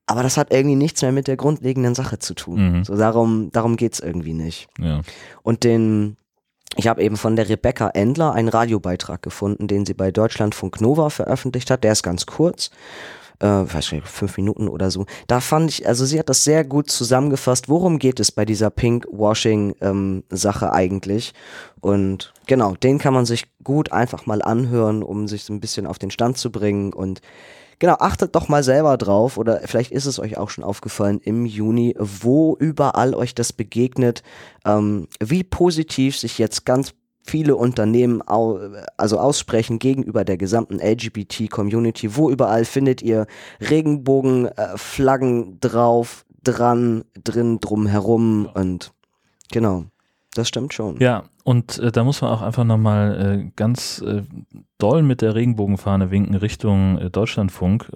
Aber das hat irgendwie nichts mehr mit der grundlegenden Sache zu tun. Mhm. So, darum, darum geht's irgendwie nicht. Ja. Und den, ich habe eben von der Rebecca Endler einen Radiobeitrag gefunden, den sie bei Deutschlandfunk Nova veröffentlicht hat. Der ist ganz kurz. Äh, weiß nicht, fünf Minuten oder so. Da fand ich, also sie hat das sehr gut zusammengefasst. Worum geht es bei dieser Pink-Washing-Sache eigentlich? Und genau, den kann man sich gut einfach mal anhören, um sich so ein bisschen auf den Stand zu bringen. Und genau, achtet doch mal selber drauf, oder vielleicht ist es euch auch schon aufgefallen im Juni, wo überall euch das begegnet, ähm, wie positiv sich jetzt ganz viele Unternehmen au also aussprechen gegenüber der gesamten LGBT-Community. Wo überall findet ihr Regenbogen, äh, drauf, dran, drin, drum herum und genau, das stimmt schon. Ja, und äh, da muss man auch einfach nochmal äh, ganz äh, doll mit der Regenbogenfahne winken Richtung äh, Deutschlandfunk.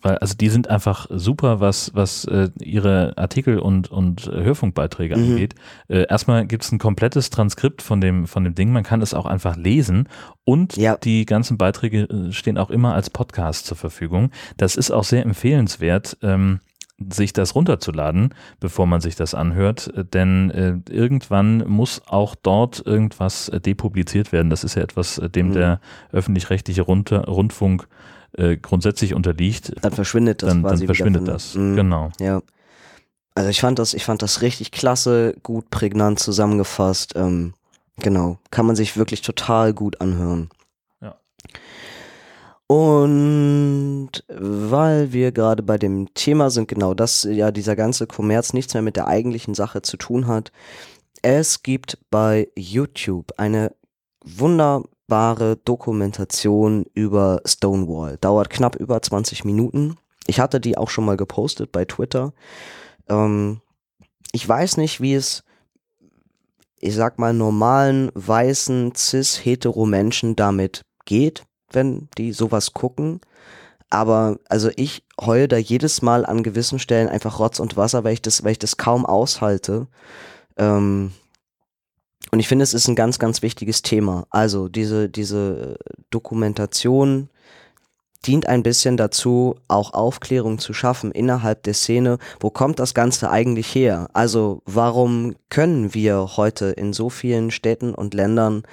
Weil, also die sind einfach super, was, was äh, ihre Artikel und, und äh, Hörfunkbeiträge Mhm. angeht. Äh, erstmal gibt es ein komplettes Transkript von dem, von dem Ding. Man kann es auch einfach lesen und Ja. die ganzen Beiträge äh, stehen auch immer als Podcast zur Verfügung. Das ist auch sehr empfehlenswert. Ähm, sich das runterzuladen, bevor man sich das anhört, äh, denn äh, irgendwann muss auch dort irgendwas äh, depubliziert werden. Das ist ja etwas, äh, dem Mhm. der öffentlich-rechtliche Rund Rundfunk äh, grundsätzlich unterliegt. Dann verschwindet das Dann, quasi dann verschwindet das. Mhm. Genau. Ja. Also ich fand das, ich fand das richtig klasse, gut prägnant zusammengefasst. Ähm, genau. Kann man sich wirklich total gut anhören. Ja. Und weil wir gerade bei dem Thema sind, genau, dass ja dieser ganze Kommerz nichts mehr mit der eigentlichen Sache zu tun hat. Es gibt bei YouTube eine wunderbare Dokumentation über Stonewall. Dauert knapp über 20 Minuten. Ich hatte die auch schon mal gepostet bei Twitter. Ähm, ich weiß nicht, wie es, ich sag mal, normalen, weißen, cis, hetero Menschen damit geht, wenn die sowas gucken. Aber also ich heule da jedes Mal an gewissen Stellen einfach Rotz und Wasser, weil ich das, weil ich das kaum aushalte. Ähm, und ich finde, es ist ein ganz, ganz wichtiges Thema. Also diese, diese Dokumentation dient ein bisschen dazu, auch Aufklärung zu schaffen innerhalb der Szene. Wo kommt das Ganze eigentlich her? Also warum können wir heute in so vielen Städten und Ländern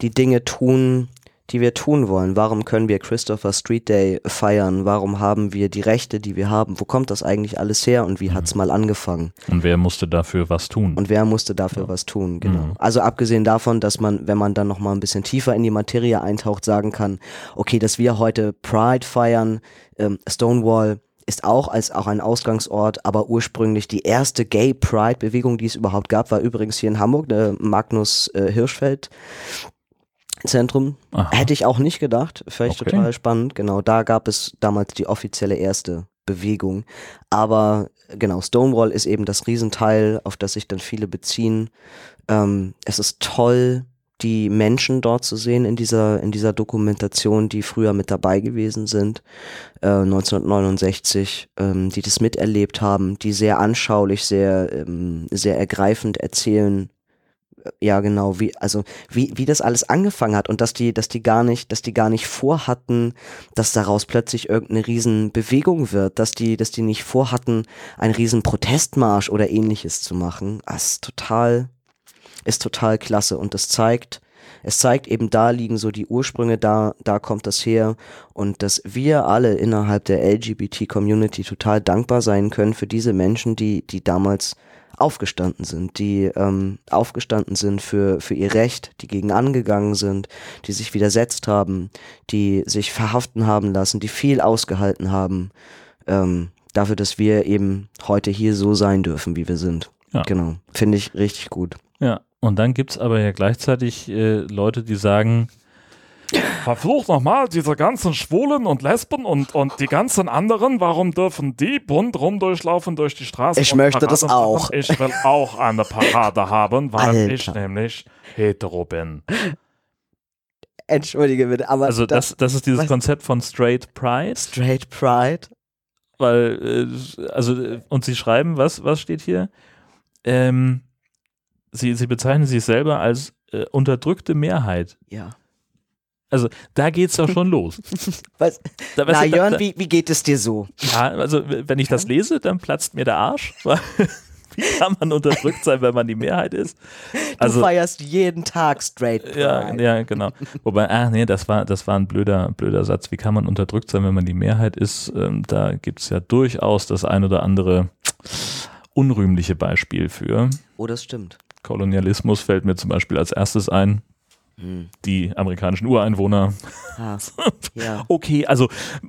die Dinge tun, die wir tun wollen? Warum können wir Christopher Street Day feiern? Warum haben wir die Rechte, die wir haben? Wo kommt das eigentlich alles her und wie hat's mal angefangen? Und wer musste dafür was tun? Und wer musste dafür was tun? Genau. Also abgesehen davon, dass man, wenn man dann noch mal ein bisschen tiefer in die Materie eintaucht, sagen kann, okay, dass wir heute Pride feiern, ähm, Stonewall ist auch als auch ein Ausgangsort, aber ursprünglich die erste Gay Pride Bewegung, die es überhaupt gab, war übrigens hier in Hamburg, der Magnus äh, Hirschfeld Zentrum. Aha. Hätte ich auch nicht gedacht. Vielleicht Okay. total spannend. Genau, da gab es damals die offizielle erste Bewegung. Aber genau, Stonewall ist eben das Riesenteil, auf das sich dann viele beziehen. Ähm, es ist toll, die Menschen dort zu sehen in dieser, in dieser Dokumentation, die früher mit dabei gewesen sind, äh, 1969, ähm, die das miterlebt haben, die sehr anschaulich, sehr, ähm, sehr ergreifend erzählen, ja genau, wie, also wie, wie das alles angefangen hat und dass die, dass die gar nicht, dass die gar nicht vorhatten, dass daraus plötzlich irgendeine riesen Bewegung wird, dass die, dass die nicht vorhatten, einen riesen Protestmarsch oder ähnliches zu machen. Das ist total, ist total klasse und das zeigt, es zeigt eben, da liegen so die Ursprünge, da, da kommt das her und dass wir alle innerhalb der LGBT-Community total dankbar sein können für diese Menschen, die, die damals aufgestanden sind, die ähm, aufgestanden sind für, für ihr Recht, die gegen angegangen sind, die sich widersetzt haben, die sich verhaften haben lassen, die viel ausgehalten haben, ähm, dafür, dass wir eben heute hier so sein dürfen, wie wir sind. Ja. Genau. Finde ich richtig gut. Ja, und dann gibt's aber ja gleichzeitig äh, Leute, die sagen, Verflucht nochmal, diese ganzen Schwulen und Lesben und, und die ganzen anderen, warum dürfen die bunt rumdurchlaufen durch die Straße? Ich möchte Parade das machen? auch. Ich will auch eine Parade haben, weil Alter. ich nämlich hetero bin. Entschuldige bitte, aber Also das, das ist dieses Konzept von Straight Pride, Straight Pride. weil, äh, also, äh, und sie schreiben, was, was steht hier? Ähm, sie, sie bezeichnen sich selber als äh, unterdrückte Mehrheit. Ja. Also da geht's doch schon los. Was? Da, Na du, da- Jörn, da- wie, wie geht es dir so? Ja, also wenn ich das lese, dann platzt mir der Arsch. Wie kann man unterdrückt sein, wenn man die Mehrheit ist? Du Also feierst jeden Tag Straight Pride. ja, ja, genau. Wobei, ach nee, das war, das war ein blöder, blöder Satz. Wie kann man unterdrückt sein, wenn man die Mehrheit ist? Ähm, da gibt's ja durchaus das ein oder andere unrühmliche Beispiel für. Oh, das stimmt. Kolonialismus fällt mir zum Beispiel als erstes ein. Hm. Die amerikanischen Ureinwohner. Ah, ja. Okay, also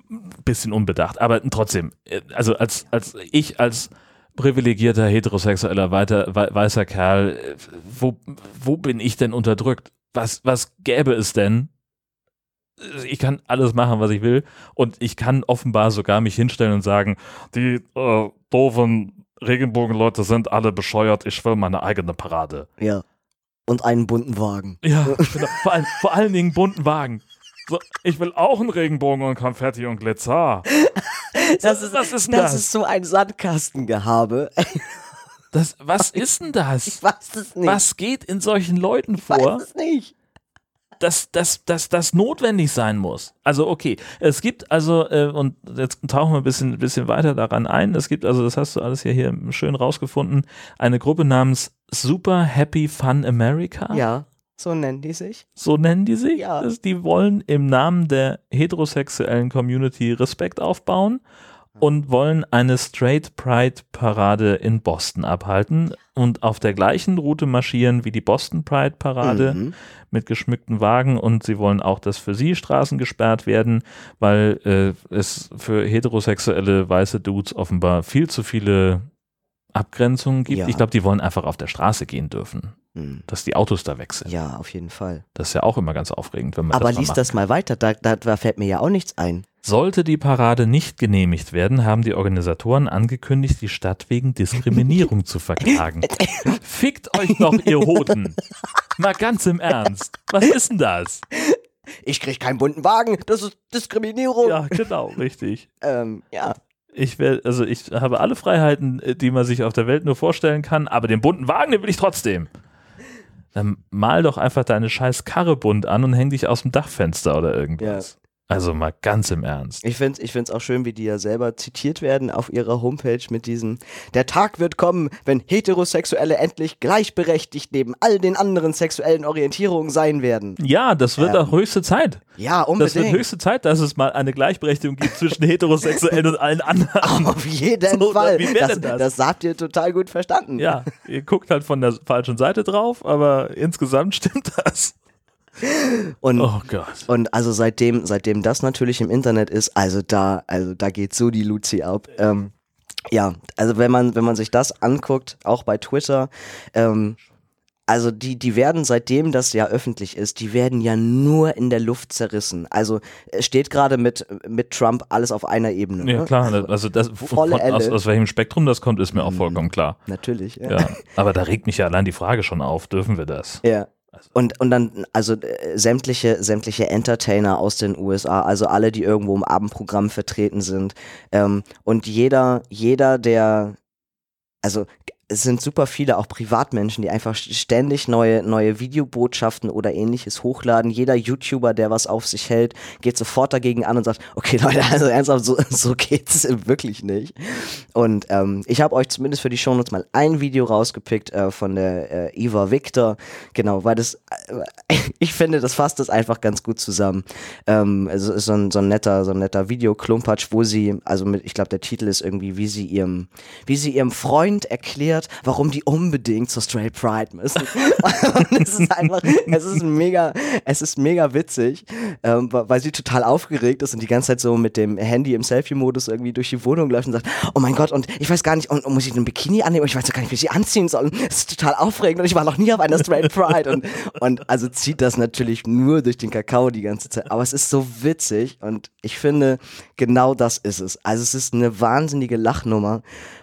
ein bisschen unbedacht, aber trotzdem, äh, also als, als ich als privilegierter, heterosexueller, weiter, wei- weißer Kerl, äh, wo, wo bin ich denn unterdrückt? Was, was gäbe es denn? Ich kann alles machen, was ich will und ich kann offenbar sogar mich hinstellen und sagen, die äh, doofen Regenbogenleute sind alle bescheuert, ich will meine eigene Parade. ja. Und einen bunten Wagen. Ja, genau. vor, allen, vor allen Dingen bunten Wagen. So, ich will auch einen Regenbogen und Konfetti und Glitzer. Das ist, was ist das das? ist so ein Sandkastengehabe. Das, was ist denn Ich das? weiß es nicht. Was geht in solchen Leuten Ich vor, weiß es nicht. dass, dass, dass das notwendig sein muss? Also okay, es gibt also, äh, und jetzt tauchen wir ein bisschen, bisschen weiter daran ein, es gibt also, das hast du alles hier, hier schön rausgefunden, eine Gruppe namens Super Happy Fun America. Ja, so nennen die sich. So nennen die sich. Ja. Das- Die wollen im Namen der heterosexuellen Community Respekt aufbauen und wollen eine Straight Pride Parade in Boston abhalten und auf der gleichen Route marschieren wie die Boston Pride Parade Mhm. mit geschmückten Wagen und sie wollen auch, dass für sie Straßen gesperrt werden, weil äh, es für heterosexuelle weiße Dudes offenbar viel zu viele Abgrenzungen gibt. Ja. Ich glaube, die wollen einfach auf der Straße gehen dürfen, Mhm. dass die Autos da sind. Ja, auf jeden Fall. Das ist ja auch immer ganz aufregend, wenn man Aber das mal lies macht. das mal weiter, da, da, da fällt mir ja auch nichts ein. Sollte die Parade nicht genehmigt werden, haben die Organisatoren angekündigt, die Stadt wegen Diskriminierung zu verklagen. Fickt euch doch, ihr Hoden. Mal ganz im Ernst. Was ist denn das? Ich krieg keinen bunten Wagen, das ist Diskriminierung. Ja, genau, richtig. Ähm, ja. Ich wär, also ich habe alle Freiheiten, äh, die man sich auf der Welt nur vorstellen kann, aber den bunten Wagen, den will ich trotzdem. Dann mal doch einfach deine scheiß Karre bunt an und häng dich aus dem Dachfenster oder irgendwas. Also mal ganz im Ernst. Ich finde es ich find's auch schön, wie die ja selber zitiert werden auf ihrer Homepage mit diesem Der Tag wird kommen, wenn Heterosexuelle endlich gleichberechtigt neben all den anderen sexuellen Orientierungen sein werden. Ja, das wird Ähm, auch höchste Zeit. Ja, Das unbedingt. wird höchste Zeit, dass es mal eine Gleichberechtigung gibt zwischen Heterosexuellen und allen anderen. Auf jeden So, Fall. wie das, denn das? das habt ihr total gut verstanden. Ja, ihr guckt halt von der falschen Seite drauf, aber insgesamt stimmt das. Und, Oh Gott. und also seitdem, seitdem das natürlich im Internet ist, also da, also da geht so die Luzi ab. Ähm, ja, also wenn man, wenn man sich das anguckt, auch bei Twitter, ähm, also die, die werden seitdem das ja öffentlich ist, die werden ja nur in der Luft zerrissen. Also es steht gerade mit, mit Trump alles auf einer Ebene. Ja, ne? klar, also das, Volle von, aus, aus welchem Spektrum das kommt, ist mir auch Mhm. vollkommen klar. Natürlich. Ja. Ja, aber da regt mich ja allein die Frage schon auf, dürfen wir das? Ja. Also- Und, und dann, also äh, sämtliche, sämtliche Entertainer aus den USA, also alle, die irgendwo im Abendprogramm vertreten sind. Ähm, und jeder, jeder, der, also es sind super viele auch Privatmenschen, die einfach ständig neue, neue Videobotschaften oder ähnliches hochladen. Jeder YouTuber, der was auf sich hält, geht sofort dagegen an und sagt, okay Leute, also ernsthaft, so, so geht's wirklich nicht. Und ähm, ich habe euch zumindest für die Shownotes mal ein Video rausgepickt äh, von der äh, Eva Victor. Genau, weil das, äh, ich finde, das fasst das einfach ganz gut zusammen. Ähm, es ist so ein, so ein netter, so netter Videoklumpatsch, wo sie, also mit, ich glaube, der Titel ist irgendwie, wie sie ihrem, wie sie ihrem Freund erklärt, warum die unbedingt zur Straight Pride müssen. und es ist einfach, es ist mega, es ist mega witzig, ähm, weil sie total aufgeregt ist und die ganze Zeit so mit dem Handy im Selfie-Modus irgendwie durch die Wohnung läuft und sagt, oh mein Gott, und ich weiß gar nicht, und, und muss ich ein Bikini annehmen? Ich weiß gar nicht, wie ich sie anziehen soll. Es ist total aufregend und ich war noch nie auf einer Straight Pride. Und, und also zieht das natürlich nur durch den Kakao die ganze Zeit. Aber es ist so witzig und ich finde, genau das ist es. Also es ist eine wahnsinnige Lachnummer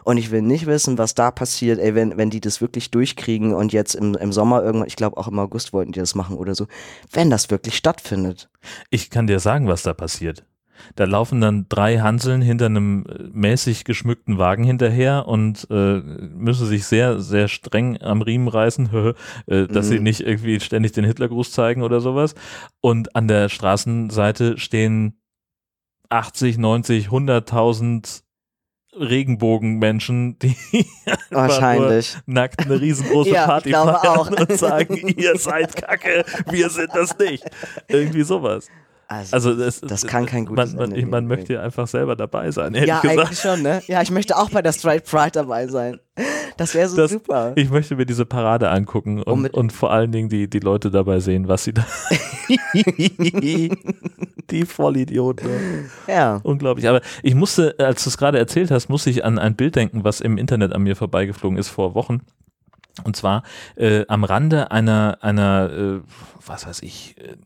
und ich will nicht wissen, was da passiert, ey, wenn, wenn die das wirklich durchkriegen und jetzt im, im Sommer irgendwann, ich glaube auch im August wollten die das machen oder so, wenn das wirklich stattfindet. Ich kann dir sagen, was da passiert. Da laufen dann drei Hanseln hinter einem äh, mäßig geschmückten Wagen hinterher und äh, müssen sich sehr, sehr streng am Riemen reißen, äh, dass mhm. sie nicht irgendwie ständig den Hitlergruß zeigen oder sowas. Und an der Straßenseite stehen 80, 90, 100.000 Regenbogenmenschen, die wahrscheinlich nackt eine riesengroße ja, Party feiern auch. und sagen, ihr seid Kacke, wir sind das nicht. Irgendwie sowas. Also, also das, das, kann kein gutes man, man, man möchte ja einfach selber dabei sein. Ja, gesagt. eigentlich schon, ne? Ja, ich möchte auch bei der Straight Pride dabei sein. Das wäre so das, super. Ich möchte mir diese Parade angucken und, und, und, vor allen Dingen die, die Leute dabei sehen, was sie da. die Vollidioten. Ja. Unglaublich. Aber ich musste, als du es gerade erzählt hast, musste ich an ein Bild denken, was im Internet an mir vorbeigeflogen ist vor Wochen. Und zwar äh, am Rande einer, einer äh, was weiß ich, äh,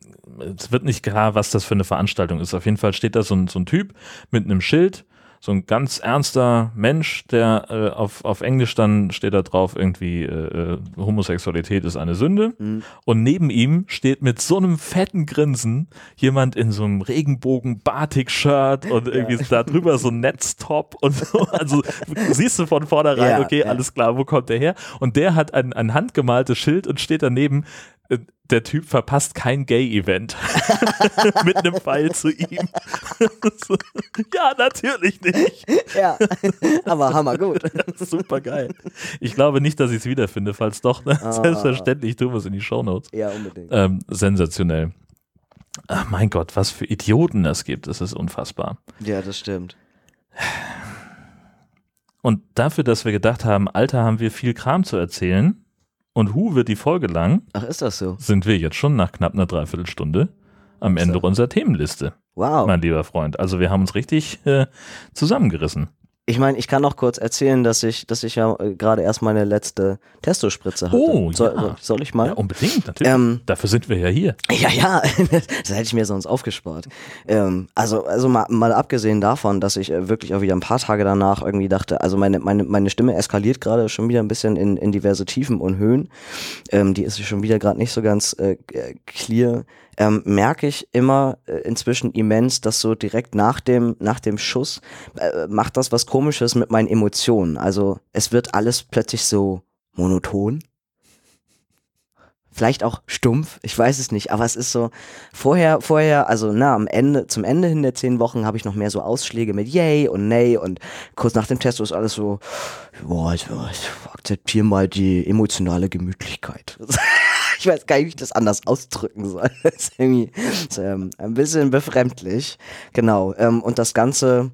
es wird nicht klar, was das für eine Veranstaltung ist. Auf jeden Fall steht da so ein, so ein Typ mit einem Schild so ein ganz ernster Mensch, der äh, auf, auf Englisch dann steht da drauf irgendwie äh, äh, Homosexualität ist eine Sünde mhm. und neben ihm steht mit so einem fetten Grinsen jemand in so einem Regenbogen Batik-Shirt und irgendwie ja. da drüber so ein Netztop und so, also siehst du von vornherein, ja, okay, ja. alles klar, wo kommt der her? Und der hat ein, ein handgemaltes Schild und steht daneben, der Typ verpasst kein Gay-Event. Mit einem Pfeil zu ihm. ja, natürlich nicht. Ja, aber hammergut. Super geil. Ich glaube nicht, dass ich es wiederfinde. Falls doch, ne? ah, selbstverständlich tun wir es in die Shownotes. Ja, unbedingt. Ähm, sensationell. Ach mein Gott, was für Idioten es gibt. Das ist unfassbar. Ja, das stimmt. Und dafür, dass wir gedacht haben, Alter, haben wir viel Kram zu erzählen, und Hu wird die Folge lang. Ach, ist das so? Sind wir jetzt schon nach knapp einer Dreiviertelstunde am Ende so. unserer Themenliste. Wow. Mein lieber Freund. Also wir haben uns richtig äh, zusammengerissen. Ich meine, ich kann noch kurz erzählen, dass ich, dass ich ja äh, gerade erst meine letzte Testospritze hatte. Oh, soll, ja. soll ich mal? Ja, unbedingt, natürlich. Ähm, Dafür sind wir ja hier. Ja, ja, das hätte ich mir sonst aufgespart. Ähm, also, also mal, mal abgesehen davon, dass ich äh, wirklich auch wieder ein paar Tage danach irgendwie dachte, also meine, meine, meine Stimme eskaliert gerade schon wieder ein bisschen in, in diverse Tiefen und Höhen. Ähm, die ist schon wieder gerade nicht so ganz äh, clear ähm, merke ich immer äh, inzwischen immens, dass so direkt nach dem, nach dem Schuss äh, macht das was komisches mit meinen Emotionen. Also es wird alles plötzlich so monoton. Vielleicht auch stumpf, ich weiß es nicht, aber es ist so, vorher, vorher, also na, am Ende, zum Ende hin der zehn Wochen habe ich noch mehr so Ausschläge mit Yay und Nay und kurz nach dem Test ist alles so, boah, ich, ich akzeptiere mal die emotionale Gemütlichkeit. ich weiß gar nicht, wie ich das anders ausdrücken soll. Das ist irgendwie ähm, ein bisschen befremdlich. Genau. Ähm, und das Ganze,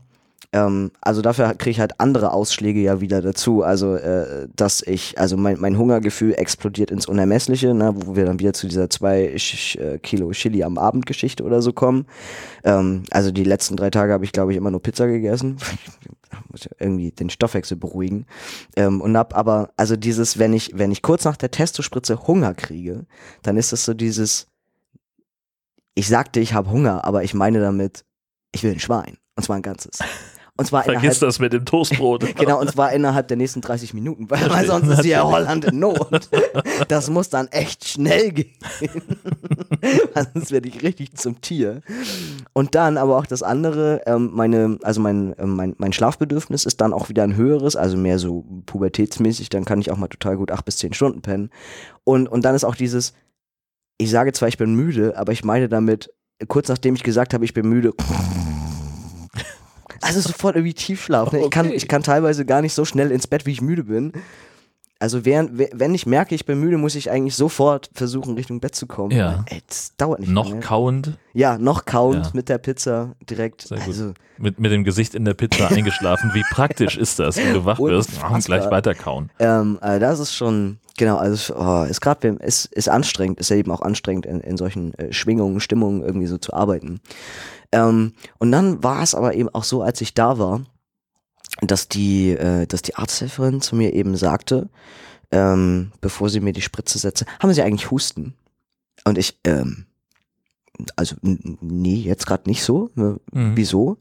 ähm, also dafür kriege ich halt andere Ausschläge ja wieder dazu. Also, äh, dass ich, also mein, mein Hungergefühl explodiert ins Unermessliche, ne, wo wir dann wieder zu dieser zwei äh, Kilo Chili am Abend Geschichte oder so kommen. Ähm, also die letzten drei Tage habe ich, glaube ich, immer nur Pizza gegessen. muss ja irgendwie den Stoffwechsel beruhigen. Ähm, und hab aber, also dieses, wenn ich, wenn ich kurz nach der Testospritze Hunger kriege, dann ist es so dieses, ich sagte, ich habe Hunger, aber ich meine damit, ich will ein Schwein. Und zwar ein ganzes. Und zwar Vergiss innerhalb, das mit dem Toastbrot. genau, und zwar innerhalb der nächsten 30 Minuten, weil, weil sonst ist hier Holland in Not. Das muss dann echt schnell gehen. Sonst werde ich richtig zum Tier. Und dann aber auch das andere, ähm, meine, also mein, ähm, mein, mein Schlafbedürfnis ist dann auch wieder ein höheres, also mehr so pubertätsmäßig, dann kann ich auch mal total gut acht bis zehn Stunden pennen. Und, und dann ist auch dieses, ich sage zwar, ich bin müde, aber ich meine damit, kurz nachdem ich gesagt habe, ich bin müde, also sofort irgendwie Tiefschlaf. Ne? Ich, kann, Okay. ich kann teilweise gar nicht so schnell ins Bett, wie ich müde bin. Also während, we- wenn ich merke, ich bin müde, muss ich eigentlich sofort versuchen, Richtung Bett zu kommen. Ja. Ey, das dauert nicht Noch lange. kauend, Ja, noch kauend Ja. mit der Pizza direkt. Sehr gut. Also, mit, mit dem Gesicht in der Pizza eingeschlafen. Wie praktisch ist das, wenn du wach wirst und gleich weiter kauen? ähm, äh, das ist schon, genau, also oh, ist gerade, ist, ist anstrengend, ist ja eben auch anstrengend, in, in solchen äh, Schwingungen, Stimmungen irgendwie so zu arbeiten. Ähm, und dann war es aber eben auch so, als ich da war, dass die, äh, dass die Arzthelferin zu mir eben sagte, ähm, bevor sie mir die Spritze setzte, haben Sie eigentlich Husten? Und ich, ähm, also nee, jetzt gerade nicht so. Äh, Mhm. Wieso?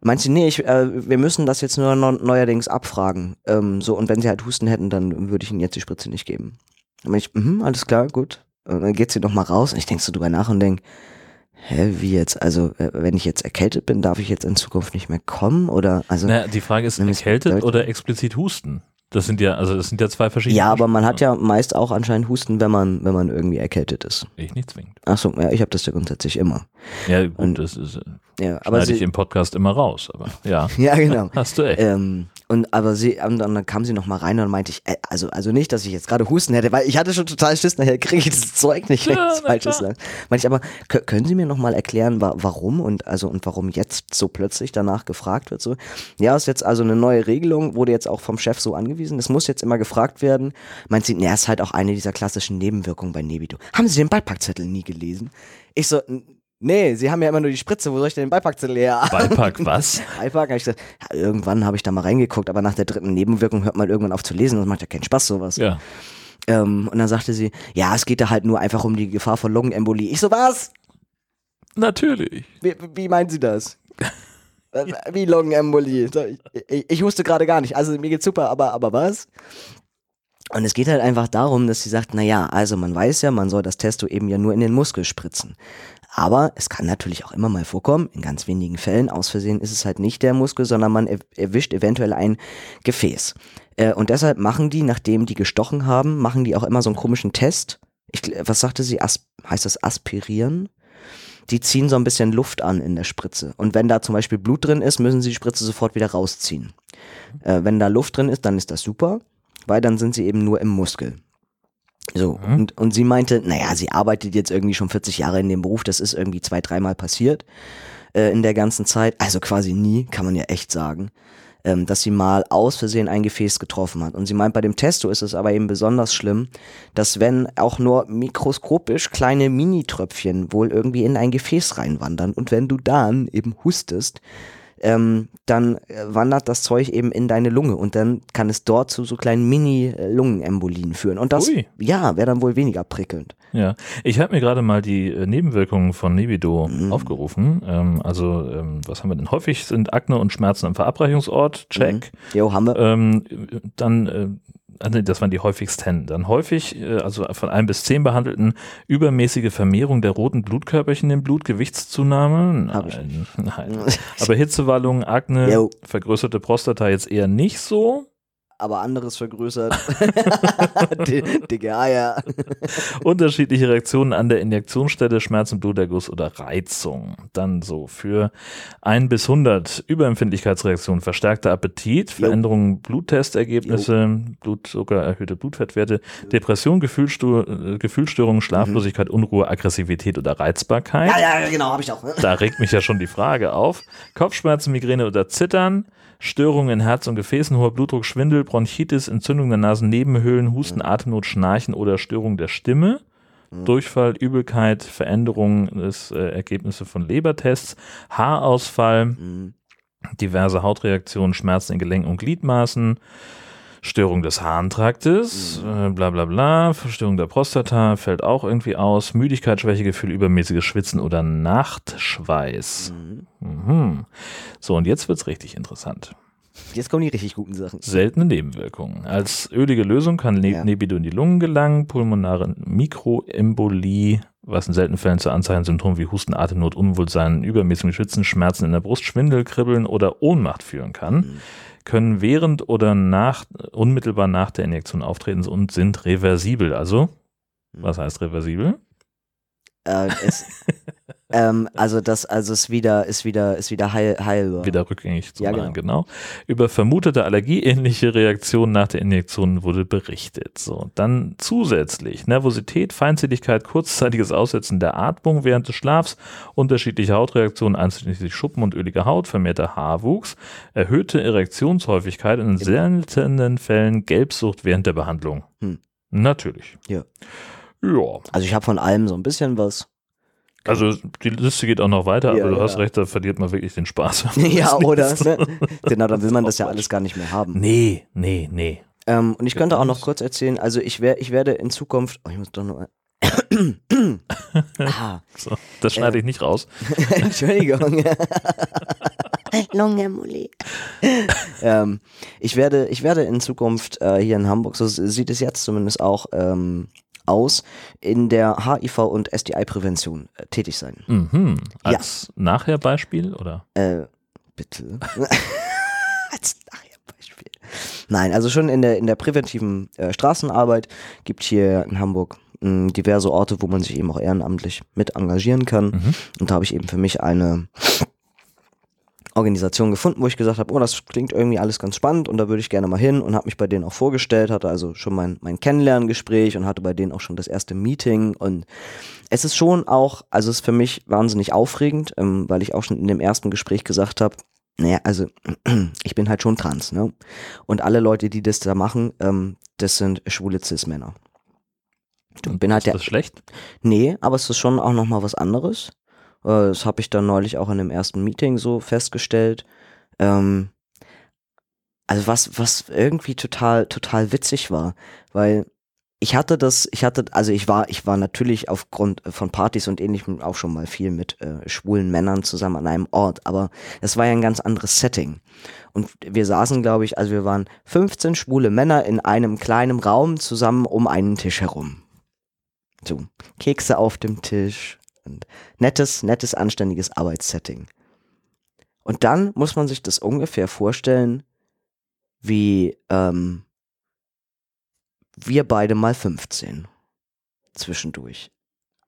Meint sie, nee, ich, äh, wir müssen das jetzt nur neu- neuerdings abfragen. Ähm, so, und wenn sie halt Husten hätten, dann würde ich ihnen jetzt die Spritze nicht geben. Dann bin ich, mhm, alles klar, gut. Und dann geht sie nochmal raus und ich denk so drüber nach und denk, hä, wie jetzt? Also, äh, wenn ich jetzt erkältet bin, darf ich jetzt in Zukunft nicht mehr kommen? Oder, also, Naja, die Frage ist, erkältet mit. oder explizit Husten? Das sind ja, also das sind ja zwei verschiedene. ja, aber man hat ja meist auch anscheinend Husten, wenn man, wenn man irgendwie erkältet ist. Ich nicht zwingend. Ach so, ja, ich habe das ja grundsätzlich immer. Ja, gut, Und- das ist, äh, Ja, aber schneide ich im Podcast immer raus, aber ja, ja, genau. hast du echt. Ähm, und aber sie, und dann kam sie noch mal rein und dann meinte ich, äh, also, also nicht, dass ich jetzt gerade Husten hätte, weil ich hatte schon total Schiss, nachher kriege ich das Zeug nicht, wenn Ja, ich Falsches sage. Meinte ich aber, kö- können Sie mir noch mal erklären, wa warum und also und warum jetzt so plötzlich danach gefragt wird? So, ja, ist jetzt also eine neue Regelung, wurde jetzt auch vom Chef so angewiesen. Es muss jetzt immer gefragt werden. Meint sie, naja, ist halt auch eine dieser klassischen Nebenwirkungen bei Nebido. Haben Sie den Beipackzettel nie gelesen? Ich so, "N- nee, Sie haben ja immer nur die Spritze, wo soll ich denn den Beipackzettel her? Beipack, was? Beipack, hab ich gesagt, ja, irgendwann habe ich da mal reingeguckt, aber nach der dritten Nebenwirkung hört man irgendwann auf zu lesen, das macht ja keinen Spaß, sowas. Ja. Ähm, und dann sagte sie, ja, es geht da halt nur einfach um die Gefahr von Lungenembolie. Ich so, was? Natürlich. Wie, wie meinen Sie das? Äh, wie Lungenembolie? Ich, ich, ich wusste gerade gar nicht. Also mir geht's super, aber, aber was? Und es geht halt einfach darum, dass sie sagt, naja, also man weiß ja, man soll das Testo eben ja nur in den Muskel spritzen. Aber es kann natürlich auch immer mal vorkommen, in ganz wenigen Fällen, aus Versehen ist es halt nicht der Muskel, sondern man er- erwischt eventuell ein Gefäß. Äh, und deshalb machen die, nachdem die gestochen haben, machen die auch immer so einen komischen Test. Ich, was sagte sie? As heißt das aspirieren? Die ziehen so ein bisschen Luft an in der Spritze. Und wenn da zum Beispiel Blut drin ist, müssen sie die Spritze sofort wieder rausziehen. Äh, wenn da Luft drin ist, dann ist das super, weil dann sind sie eben nur im Muskel. So, Mhm. und, und sie meinte, naja, sie arbeitet jetzt irgendwie schon 40 Jahre in dem Beruf, das ist irgendwie zwei, dreimal passiert äh, in der ganzen Zeit, also quasi nie, kann man ja echt sagen, ähm, dass sie mal aus Versehen ein Gefäß getroffen hat. Und sie meint, bei dem Testo ist es aber eben besonders schlimm, dass wenn auch nur mikroskopisch kleine Mini-Tröpfchen wohl irgendwie in ein Gefäß reinwandern und wenn du dann eben hustest, ähm, dann äh, wandert das Zeug eben in deine Lunge und dann kann es dort zu so kleinen Mini-Lungenembolien führen. Und das, Ui. ja, wäre dann wohl weniger prickelnd. Ja, ich habe mir gerade mal die äh, Nebenwirkungen von Nebido Mhm. aufgerufen. Ähm, also, ähm, was haben wir denn? Häufig sind Akne und Schmerzen am Verabreichungsort. Check. Jo, haben wir. Ähm, dann, äh, nee, das waren die häufigsten. Dann häufig, äh, also von ein bis zehn Behandelten, übermäßige Vermehrung der roten Blutkörperchen im Blut, Gewichtszunahme. Nein, nein. Aber Hitzewallungen, Akne, Jo. vergrößerte Prostata jetzt eher nicht so. Aber anderes vergrößert. Dicke Eier. Unterschiedliche Reaktionen an der Injektionsstelle, Schmerzen, Bluterguss oder Reizung. Dann so für 1 bis 100 Überempfindlichkeitsreaktionen, verstärkter Appetit, Jo. Veränderungen Bluttestergebnisse, Blutzucker, erhöhte Blutfettwerte, Depression, Gefühlsstör Gefühlsstörungen, Schlaflosigkeit, Unruhe, Aggressivität oder Reizbarkeit. Ja, ja, genau, habe ich auch. Da regt mich ja schon die Frage auf. Kopfschmerzen, Migräne oder Zittern, Störungen in Herz und Gefäßen, hoher Blutdruck, Schwindel, Bronchitis, Entzündung der Nasennebenhöhlen, Husten, Atemnot, Schnarchen oder Störung der Stimme. Durchfall, Übelkeit, Veränderungen des äh, Ergebnisse von Lebertests, Haarausfall, Mhm. diverse Hautreaktionen, Schmerzen in Gelenken und Gliedmaßen, Störung des Harntraktes, äh, bla bla bla, Verstörung der Prostata fällt auch irgendwie aus, Müdigkeit, Schwächegefühl, übermäßiges Schwitzen oder Nachtschweiß. Mhm. Mhm. So, und jetzt wird's richtig interessant. Jetzt kommen die richtig guten Sachen. Seltene Nebenwirkungen. Als ölige Lösung kann ne Ja. Nebido in die Lungen gelangen, pulmonare Mikroembolie, was in seltenen Fällen zu Anzeichen Symptomen wie Husten, Atemnot, Unwohlsein, übermäßigen Schwitzen, Schmerzen in der Brust, Schwindel, Kribbeln oder Ohnmacht führen kann, Mhm. Können während oder nach, unmittelbar nach der Injektion auftreten und sind reversibel. Also, was heißt reversibel? Äh, es, ähm, also das, also es wieder, ist wieder, ist wieder heil, heilbar. Wieder rückgängig zu Ja, machen, genau. Über vermutete allergieähnliche Reaktionen nach der Injektion wurde berichtet. So, dann zusätzlich Nervosität, Feindseligkeit, kurzzeitiges Aussetzen der Atmung während des Schlafs, unterschiedliche Hautreaktionen, einschließlich Schuppen und öliger Haut, vermehrter Haarwuchs, erhöhte Erektionshäufigkeit und in seltenen Fällen Gelbsucht während der Behandlung. Hm. Natürlich. Ja. Ja, Also ich habe von allem so ein bisschen was. also die Liste geht auch noch weiter, Ja, aber du ja. hast recht, da verliert man wirklich den Spaß. ja, oder? Ne? Genau, dann will man das ja alles gar nicht mehr haben. Nee, nee, nee. Ähm, und ich könnte auch noch kurz erzählen, also ich, wer, ich werde in Zukunft, oh, ich muss doch noch ah, So, das schneide ich nicht raus. Entschuldigung. Lungemole. ähm, ich, werde, ich werde in Zukunft äh, hier in Hamburg, so sieht es jetzt zumindest auch ähm, aus, in der HIV- und STI-Prävention äh, tätig sein. Mhm. Als nachher Beispiel oder? Äh, bitte. Als Nachher-Beispiel. Nein, also schon in der, in der präventiven äh, Straßenarbeit gibt hier in Hamburg mh, diverse Orte, wo man sich eben auch ehrenamtlich mit engagieren kann. Mhm. Und da habe ich eben für mich eine Organisation gefunden, wo ich gesagt habe, oh, das klingt irgendwie alles ganz spannend und da würde ich gerne mal hin und habe mich bei denen auch vorgestellt, hatte also schon mein, mein Kennenlerngespräch und hatte bei denen auch schon das erste Meeting und es ist schon auch, also es ist für mich wahnsinnig aufregend, ähm, weil ich auch schon in dem ersten Gespräch gesagt habe, naja, also ich bin halt schon trans, ne? Und alle Leute, die das da machen, ähm, das sind schwule Cis-Männer. Und bin halt ist der, das schlecht? Nee, aber es ist schon auch nochmal was anderes. Äh, Das habe ich dann neulich auch in dem ersten Meeting so festgestellt. Ähm, also was, was irgendwie total, total witzig war, weil ich hatte das, ich hatte, also ich war, ich war natürlich aufgrund von Partys und ähnlichem auch schon mal viel mit äh, schwulen Männern zusammen an einem Ort, aber es war ja ein ganz anderes Setting. Und wir saßen, glaube ich, also wir waren 15 schwule Männer in einem kleinen Raum zusammen um einen Tisch herum. So, Kekse auf dem Tisch nettes, nettes, anständiges Arbeitssetting. Und dann muss man sich das ungefähr vorstellen, wie ähm, wir beide mal 15 zwischendurch.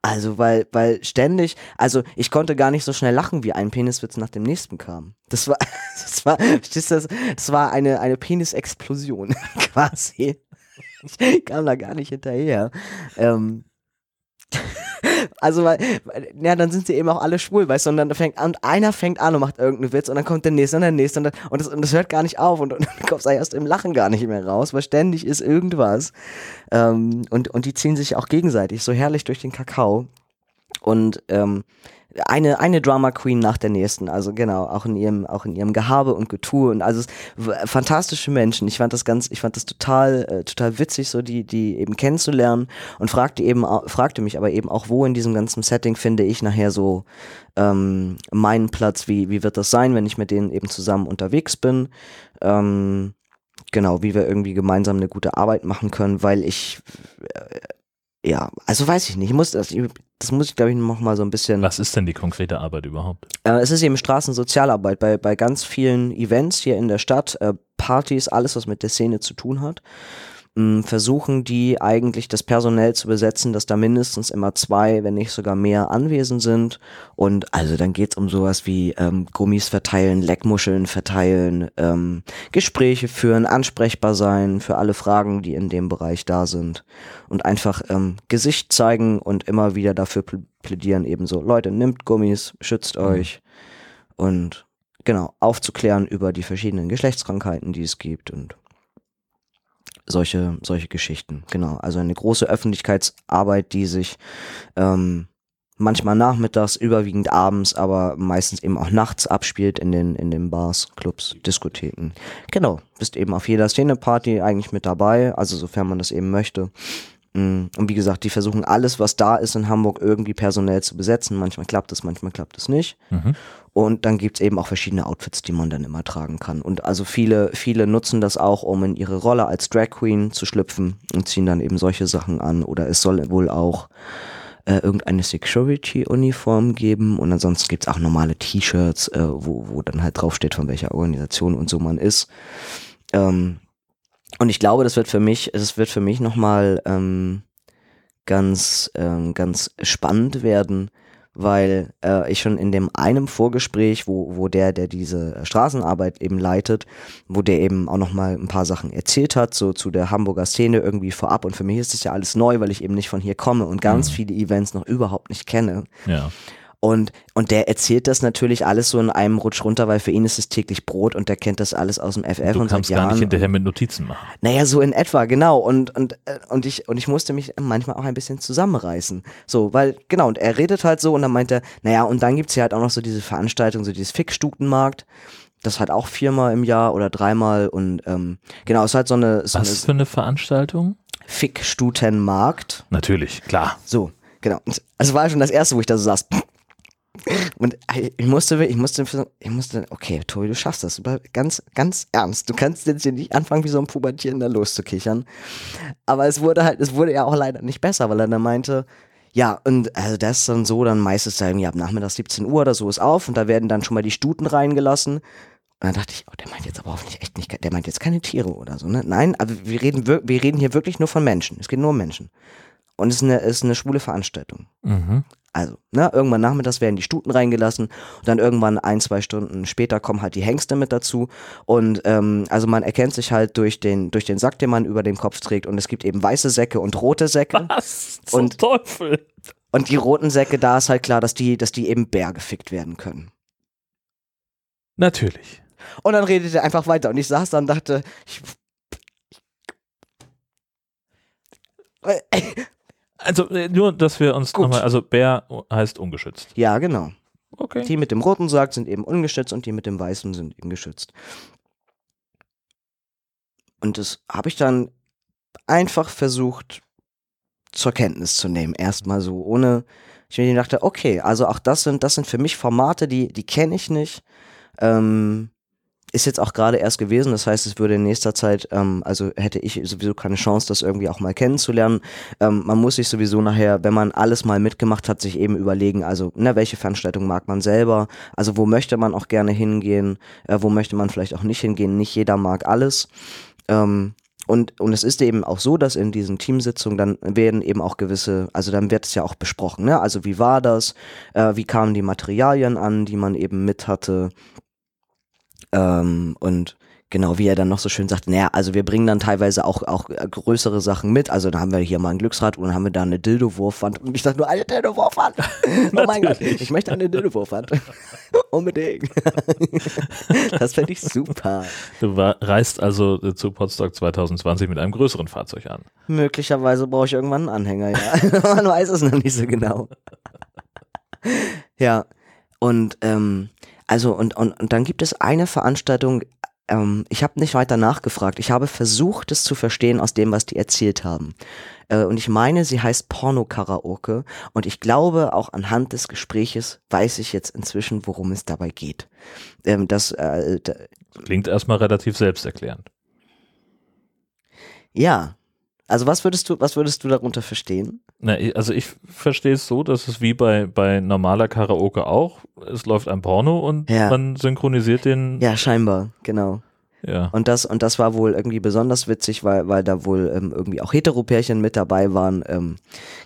Also, weil, weil ständig, also ich konnte gar nicht so schnell lachen, wie ein Peniswitz nach dem nächsten kam. Das war, das war, das war eine, eine Penisexplosion quasi. Ich kam da gar nicht hinterher. Ähm, also, weil, ja, dann sind sie eben auch alle schwul, weißt du, und dann fängt an, einer fängt an und macht irgendeinen Witz und dann kommt der nächste und der nächste und, dann, und, das, und das hört gar nicht auf und, und dann kommst du erst im Lachen gar nicht mehr raus, weil ständig ist irgendwas. Ähm, und, und die ziehen sich auch gegenseitig so herrlich durch den Kakao. Und ähm, eine, eine Drama Queen nach der nächsten, also genau, auch in ihrem, auch in ihrem Gehabe und Getue und also fantastische Menschen. Ich fand das ganz, ich fand das total, äh, total witzig, so die, die eben kennenzulernen und fragte eben, fragte mich aber eben auch, wo in diesem ganzen Setting finde ich nachher so ähm, meinen Platz, wie, wie wird das sein, wenn ich mit denen eben zusammen unterwegs bin. Ähm, genau, wie wir irgendwie gemeinsam eine gute Arbeit machen können, weil ich äh, ja, also weiß ich nicht, ich muss das, das muss ich glaube ich noch mal so ein bisschen Was ist denn die konkrete Arbeit überhaupt? äh, es ist eben Straßensozialarbeit bei, bei ganz vielen Events hier in der Stadt, äh, Partys, alles, was mit der Szene zu tun hat. Mh, Versuchen die eigentlich das personell zu besetzen, dass da mindestens immer zwei, wenn nicht sogar mehr anwesend sind. Und also dann geht's um sowas wie ähm, Gummis verteilen, Leckmuscheln verteilen, ähm, Gespräche führen, ansprechbar sein für alle Fragen, die in dem Bereich da sind. Und einfach ähm, Gesicht zeigen und immer wieder dafür pl plädieren, eben so, Leute, nimmt Gummis, schützt euch und genau, aufzuklären über die verschiedenen Geschlechtskrankheiten, die es gibt und solche, solche Geschichten. Genau, also eine große Öffentlichkeitsarbeit, die sich ähm, manchmal nachmittags, überwiegend abends, aber meistens eben auch nachts abspielt in den, in den Bars, Clubs, Diskotheken. Genau, bist eben auf jeder Szeneparty eigentlich mit dabei, also sofern man das eben möchte. Mm, Und wie gesagt, die versuchen alles, was da ist in Hamburg, irgendwie personell zu besetzen. Manchmal klappt es, manchmal klappt es nicht. Mhm. Und dann gibt's eben auch verschiedene Outfits, die man dann immer tragen kann. Und also viele, viele nutzen das auch, um in ihre Rolle als Drag Queen zu schlüpfen und ziehen dann eben solche Sachen an. Oder es soll wohl auch äh, irgendeine Security-Uniform geben. Und ansonsten gibt's auch normale T-Shirts, äh, wo, wo dann halt draufsteht, von welcher Organisation und so man ist. Ähm, und ich glaube, das wird für mich, es wird für mich nochmal ähm, ganz, ähm, ganz spannend werden, weil äh, ich schon in dem einem Vorgespräch, wo, wo der, der diese Straßenarbeit eben leitet, wo der eben auch nochmal ein paar Sachen erzählt hat, so zu der Hamburger Szene irgendwie vorab. Und für mich ist das ja alles neu, weil ich eben nicht von hier komme und ganz Mhm. viele Events noch überhaupt nicht kenne. Ja. Und, und der erzählt das natürlich alles so in einem Rutsch runter, weil für ihn ist es täglich Brot und der kennt das alles aus dem FF Du und seit kannst Jahren. gar nicht hinterher mit Notizen machen. Naja, so in etwa, genau. Und, und, äh, und, ich, und ich musste mich manchmal auch ein bisschen zusammenreißen. So, weil, genau, und er redet halt so und dann meint er, naja, und dann gibt's ja halt auch noch so diese Veranstaltung, so dieses Fickstutenmarkt. Das halt auch viermal im Jahr oder dreimal und ähm, genau, es ist halt so eine, so Was eine für eine Veranstaltung? Fickstutenmarkt. Natürlich, klar. So, genau. Und Also war schon das erste, wo ich da so saß. Und ich musste, ich musste, ich musste, okay, Tobi, du schaffst das. Ganz, ganz ernst. Du kannst jetzt hier nicht anfangen, wie so ein Pubertierender loszukichern. Aber es wurde halt, es wurde ja auch leider nicht besser, weil er dann meinte, ja, und also das ist dann so, dann meistens da irgendwie ab Nachmittag 17 Uhr oder so ist auf und da werden dann schon mal die Stuten reingelassen. Und dann dachte ich, oh, der meint jetzt aber hoffentlich echt nicht, der meint jetzt keine Tiere oder so, ne? Nein, aber wir reden, wir, reden hier wirklich nur von Menschen. Es geht nur um Menschen. Und es ist eine, ist eine schwule Veranstaltung. Mhm. Also, ne, irgendwann nachmittags werden die Stuten reingelassen und dann irgendwann ein, zwei Stunden später kommen halt die Hengste mit dazu. Und ähm, also man erkennt sich halt durch den, durch den Sack, den man über dem Kopf trägt. Und es gibt eben weiße Säcke und rote Säcke. Was zum Und- Teufel? Und die roten Säcke, da ist halt klar, dass die, dass die eben Bär gefickt werden können. Natürlich. Und dann redet er einfach weiter. Und ich saß da und dachte, ich, Also äh, nur, dass wir uns nochmal, also Bär heißt ungeschützt. ja, genau. Okay. Die mit dem roten Sack sind eben ungeschützt und die mit dem weißen sind eben geschützt. Und das habe ich dann einfach versucht zur Kenntnis zu nehmen. Erstmal so, ohne, ich mir dachte, okay, also auch das sind, das sind für mich Formate, die, die kenne ich nicht. Ähm, ist jetzt auch gerade erst gewesen, das heißt, es würde in nächster Zeit, ähm, also hätte ich sowieso keine Chance, das irgendwie auch mal kennenzulernen. Ähm, man muss sich sowieso nachher, wenn man alles mal mitgemacht hat, sich eben überlegen, also ne, welche Veranstaltung mag man selber, also wo möchte man auch gerne hingehen, äh, wo möchte man vielleicht auch nicht hingehen, nicht jeder mag alles. Ähm, und, und es ist eben auch so, dass in diesen Teamsitzungen dann werden eben auch gewisse, also dann wird es ja auch besprochen, ne? Also wie war das, äh, wie kamen die Materialien an, die man eben mit hatte, ähm, und genau, wie er dann noch so schön sagt, naja, also wir bringen dann teilweise auch, auch äh, größere Sachen mit. Also da haben wir hier mal ein Glücksrad und dann haben wir da eine Dildo-Wurfwand. Und ich dachte nur, eine Dildo-Wurfwand. oh mein Gott, ich möchte eine Dildo-Wurfwand. Unbedingt. das fände ich super. Du war, reist also äh, zu Potsdok 2020 mit einem größeren Fahrzeug an. Möglicherweise brauche ich irgendwann einen Anhänger, ja. Man weiß es noch nicht so genau. ja, und ähm, also und, und, und dann gibt es eine Veranstaltung, ähm, ich habe nicht weiter nachgefragt, ich habe versucht, es zu verstehen aus dem, was die erzählt haben. Äh, und ich meine, sie heißt Porno-Karaoke und ich glaube, auch anhand des Gespräches weiß ich jetzt inzwischen, worum es dabei geht. Ähm, das, äh, da, Klingt erstmal relativ selbsterklärend. ja, also was würdest du, was würdest du darunter verstehen? Na, also ich verstehe es so, dass es wie bei, bei normaler Karaoke auch, es läuft ein Porno und Ja. man synchronisiert den. Ja, scheinbar, genau. Ja. Und das, und das war wohl irgendwie besonders witzig, weil, weil da wohl ähm, irgendwie auch Heteropärchen mit dabei waren. Ähm,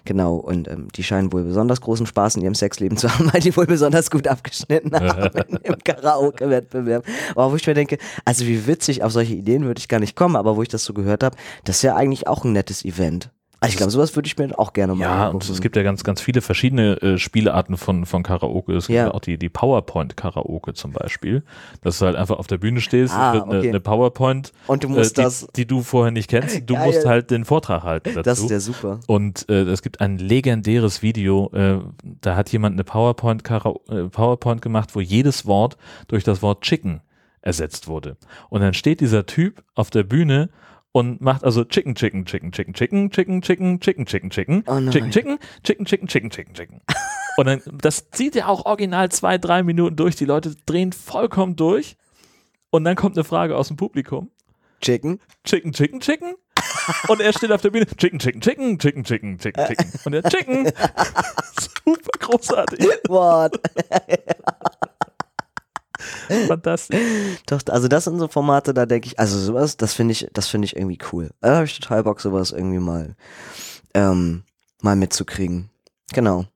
genau, und ähm, die scheinen wohl besonders großen Spaß in ihrem Sexleben zu haben, weil die wohl besonders gut abgeschnitten haben im Karaoke-Wettbewerb. Aber wo ich mir denke, also wie witzig, auf solche Ideen würde ich gar nicht kommen, aber wo ich das so gehört habe, das ist ja eigentlich auch ein nettes Event. Also ich glaube, sowas würde ich mir auch gerne mal Ja, und es gibt ja ganz, ganz viele verschiedene äh, Spielarten von, von Karaoke. Es gibt Ja. auch die, die PowerPoint-Karaoke zum Beispiel, dass du halt einfach auf der Bühne stehst, Ah, wird eine, okay. eine PowerPoint, Und du musst äh, die, das, die du vorher nicht kennst, du Geil. musst halt den Vortrag halten dazu. das ist ja super. Und äh, es gibt ein legendäres Video, äh, da hat jemand eine PowerPoint, äh, PowerPoint gemacht, wo jedes Wort durch das Wort Chicken ersetzt wurde. Und dann steht dieser Typ auf der Bühne und macht also Chicken, Chicken, Chicken, Chicken, Chicken, Chicken, Chicken, Chicken, Chicken, Chicken, Oh. Chicken, Chicken, Chicken, Chicken, Chicken, Chicken, Chicken. Und dann, das zieht ja auch original zwei, drei Minuten durch. Die Leute drehen vollkommen durch. Und dann kommt eine Frage aus dem Publikum. Chicken. Chicken, Chicken, Chicken. Und er steht auf der Bühne, Chicken, Chicken, Chicken, Chicken, Chicken, Chicken, Chicken. Und er Chicken. Super großartig. What? Fantastisch. Doch, also das sind so Formate, da denke ich, also sowas, das finde ich, das finde ich irgendwie cool. Da habe ich total Bock, sowas irgendwie mal, ähm, mal mitzukriegen. Genau.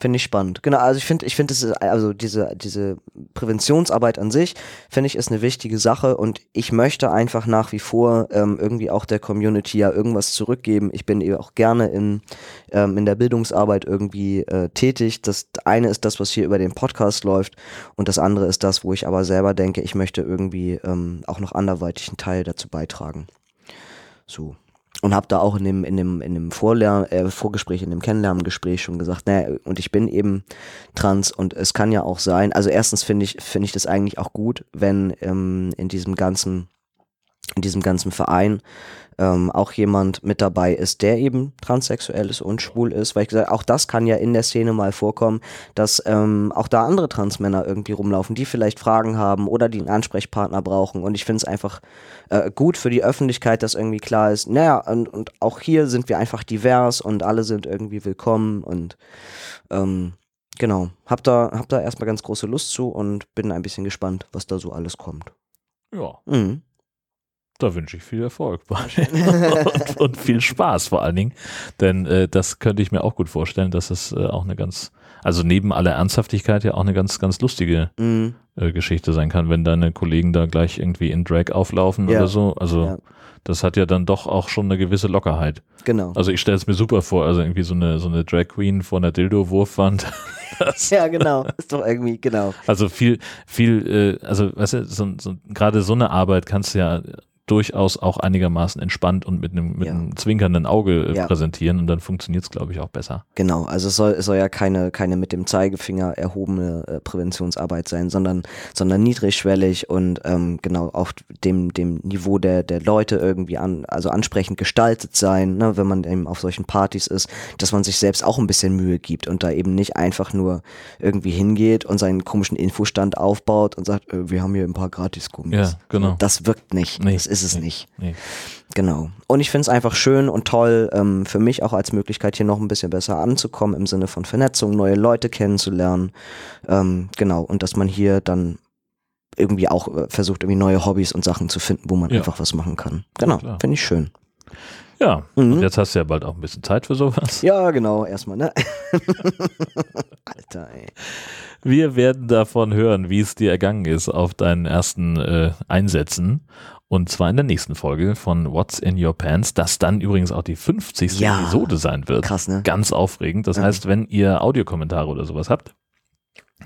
Finde ich spannend. Genau, also ich finde, ich finde, also diese, diese Präventionsarbeit an sich, finde ich, ist eine wichtige Sache und ich möchte einfach nach wie vor ähm, irgendwie auch der Community ja irgendwas zurückgeben. Ich bin eben auch gerne in, ähm, in der Bildungsarbeit irgendwie äh, tätig. Das eine ist das, was hier über den Podcast läuft und das andere ist das, wo ich aber selber denke, ich möchte irgendwie ähm, auch noch anderweitig einen Teil dazu beitragen. So. Und habe da auch in dem, in dem, in dem Vorlern äh, Vorgespräch, in dem Kennenlerngespräch schon gesagt, naja, und ich bin eben trans und es kann ja auch sein, also erstens finde ich, finde ich das eigentlich auch gut, wenn ähm, in diesem ganzen, in diesem ganzen Verein ähm, auch jemand mit dabei ist, der eben transsexuell ist und schwul ist, weil ich gesagt, auch das kann ja in der Szene mal vorkommen, dass ähm, auch da andere Transmänner irgendwie rumlaufen, die vielleicht Fragen haben oder die einen Ansprechpartner brauchen. Und ich finde es einfach äh, gut für die Öffentlichkeit, dass irgendwie klar ist, naja, und, und auch hier sind wir einfach divers und alle sind irgendwie willkommen und ähm, genau, hab da, hab da erstmal ganz große Lust zu und bin ein bisschen gespannt, was da so alles kommt. Ja, Mhm. Da wünsche ich viel Erfolg und, und viel Spaß vor allen Dingen. Denn äh, das könnte ich mir auch gut vorstellen, dass es äh, auch eine ganz, also neben aller Ernsthaftigkeit ja auch eine ganz, ganz lustige Mhm. äh, Geschichte sein kann, wenn deine Kollegen da gleich irgendwie in Drag auflaufen Ja. oder so. Also Ja. das hat ja dann doch auch schon eine gewisse Lockerheit. Genau. Also ich stelle es mir super vor, also irgendwie so eine, so eine Drag Queen vor einer Dildo-Wurfwand. Ja, genau. Ist doch irgendwie, genau. also viel, viel, äh, also weißt du, so, so, gerade so eine Arbeit kannst du ja durchaus auch einigermaßen entspannt und mit einem, mit Ja. einem zwinkernden Auge äh, Ja. präsentieren und dann funktioniert es, glaube ich, auch besser. Genau, also es soll, es soll ja keine, keine mit dem Zeigefinger erhobene äh, Präventionsarbeit sein, sondern, sondern niedrigschwellig und ähm, genau auf dem, dem Niveau der, der Leute irgendwie an, also ansprechend gestaltet sein, ne, wenn man eben auf solchen Partys ist, dass man sich selbst auch ein bisschen Mühe gibt und da eben nicht einfach nur irgendwie hingeht und seinen komischen Infostand aufbaut und sagt, äh, wir haben hier ein paar Gratis-Gummis. Ja, genau. Das wirkt nicht. Nee, das ist es nee, nicht. Nee. Genau. Und ich finde es einfach schön und toll, ähm, für mich auch als Möglichkeit, hier noch ein bisschen besser anzukommen im Sinne von Vernetzung, neue Leute kennenzulernen. Ähm, genau. Und dass man hier dann irgendwie auch äh, versucht, irgendwie neue Hobbys und Sachen zu finden, wo man Ja. einfach was machen kann. Genau. klar. Finde ich schön. Ja, Mhm. und jetzt hast du ja bald auch ein bisschen Zeit für sowas. Ja, genau. Erstmal, ne? Alter, ey. Wir werden davon hören, wie es dir ergangen ist auf deinen ersten äh, Einsätzen. Und zwar in der nächsten Folge von What's in Your Pants, das dann übrigens auch die 50. Ja. Episode sein wird. Krass, ne? Ganz aufregend. Das Ja. heißt, wenn ihr Audiokommentare oder sowas habt,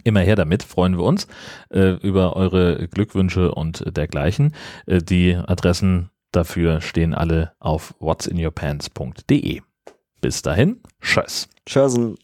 immer her damit, freuen wir uns äh, über eure Glückwünsche und dergleichen. Äh, die Adressen dafür stehen alle auf whatsinyourpants.de. Bis dahin, tschüss. Tschüssen.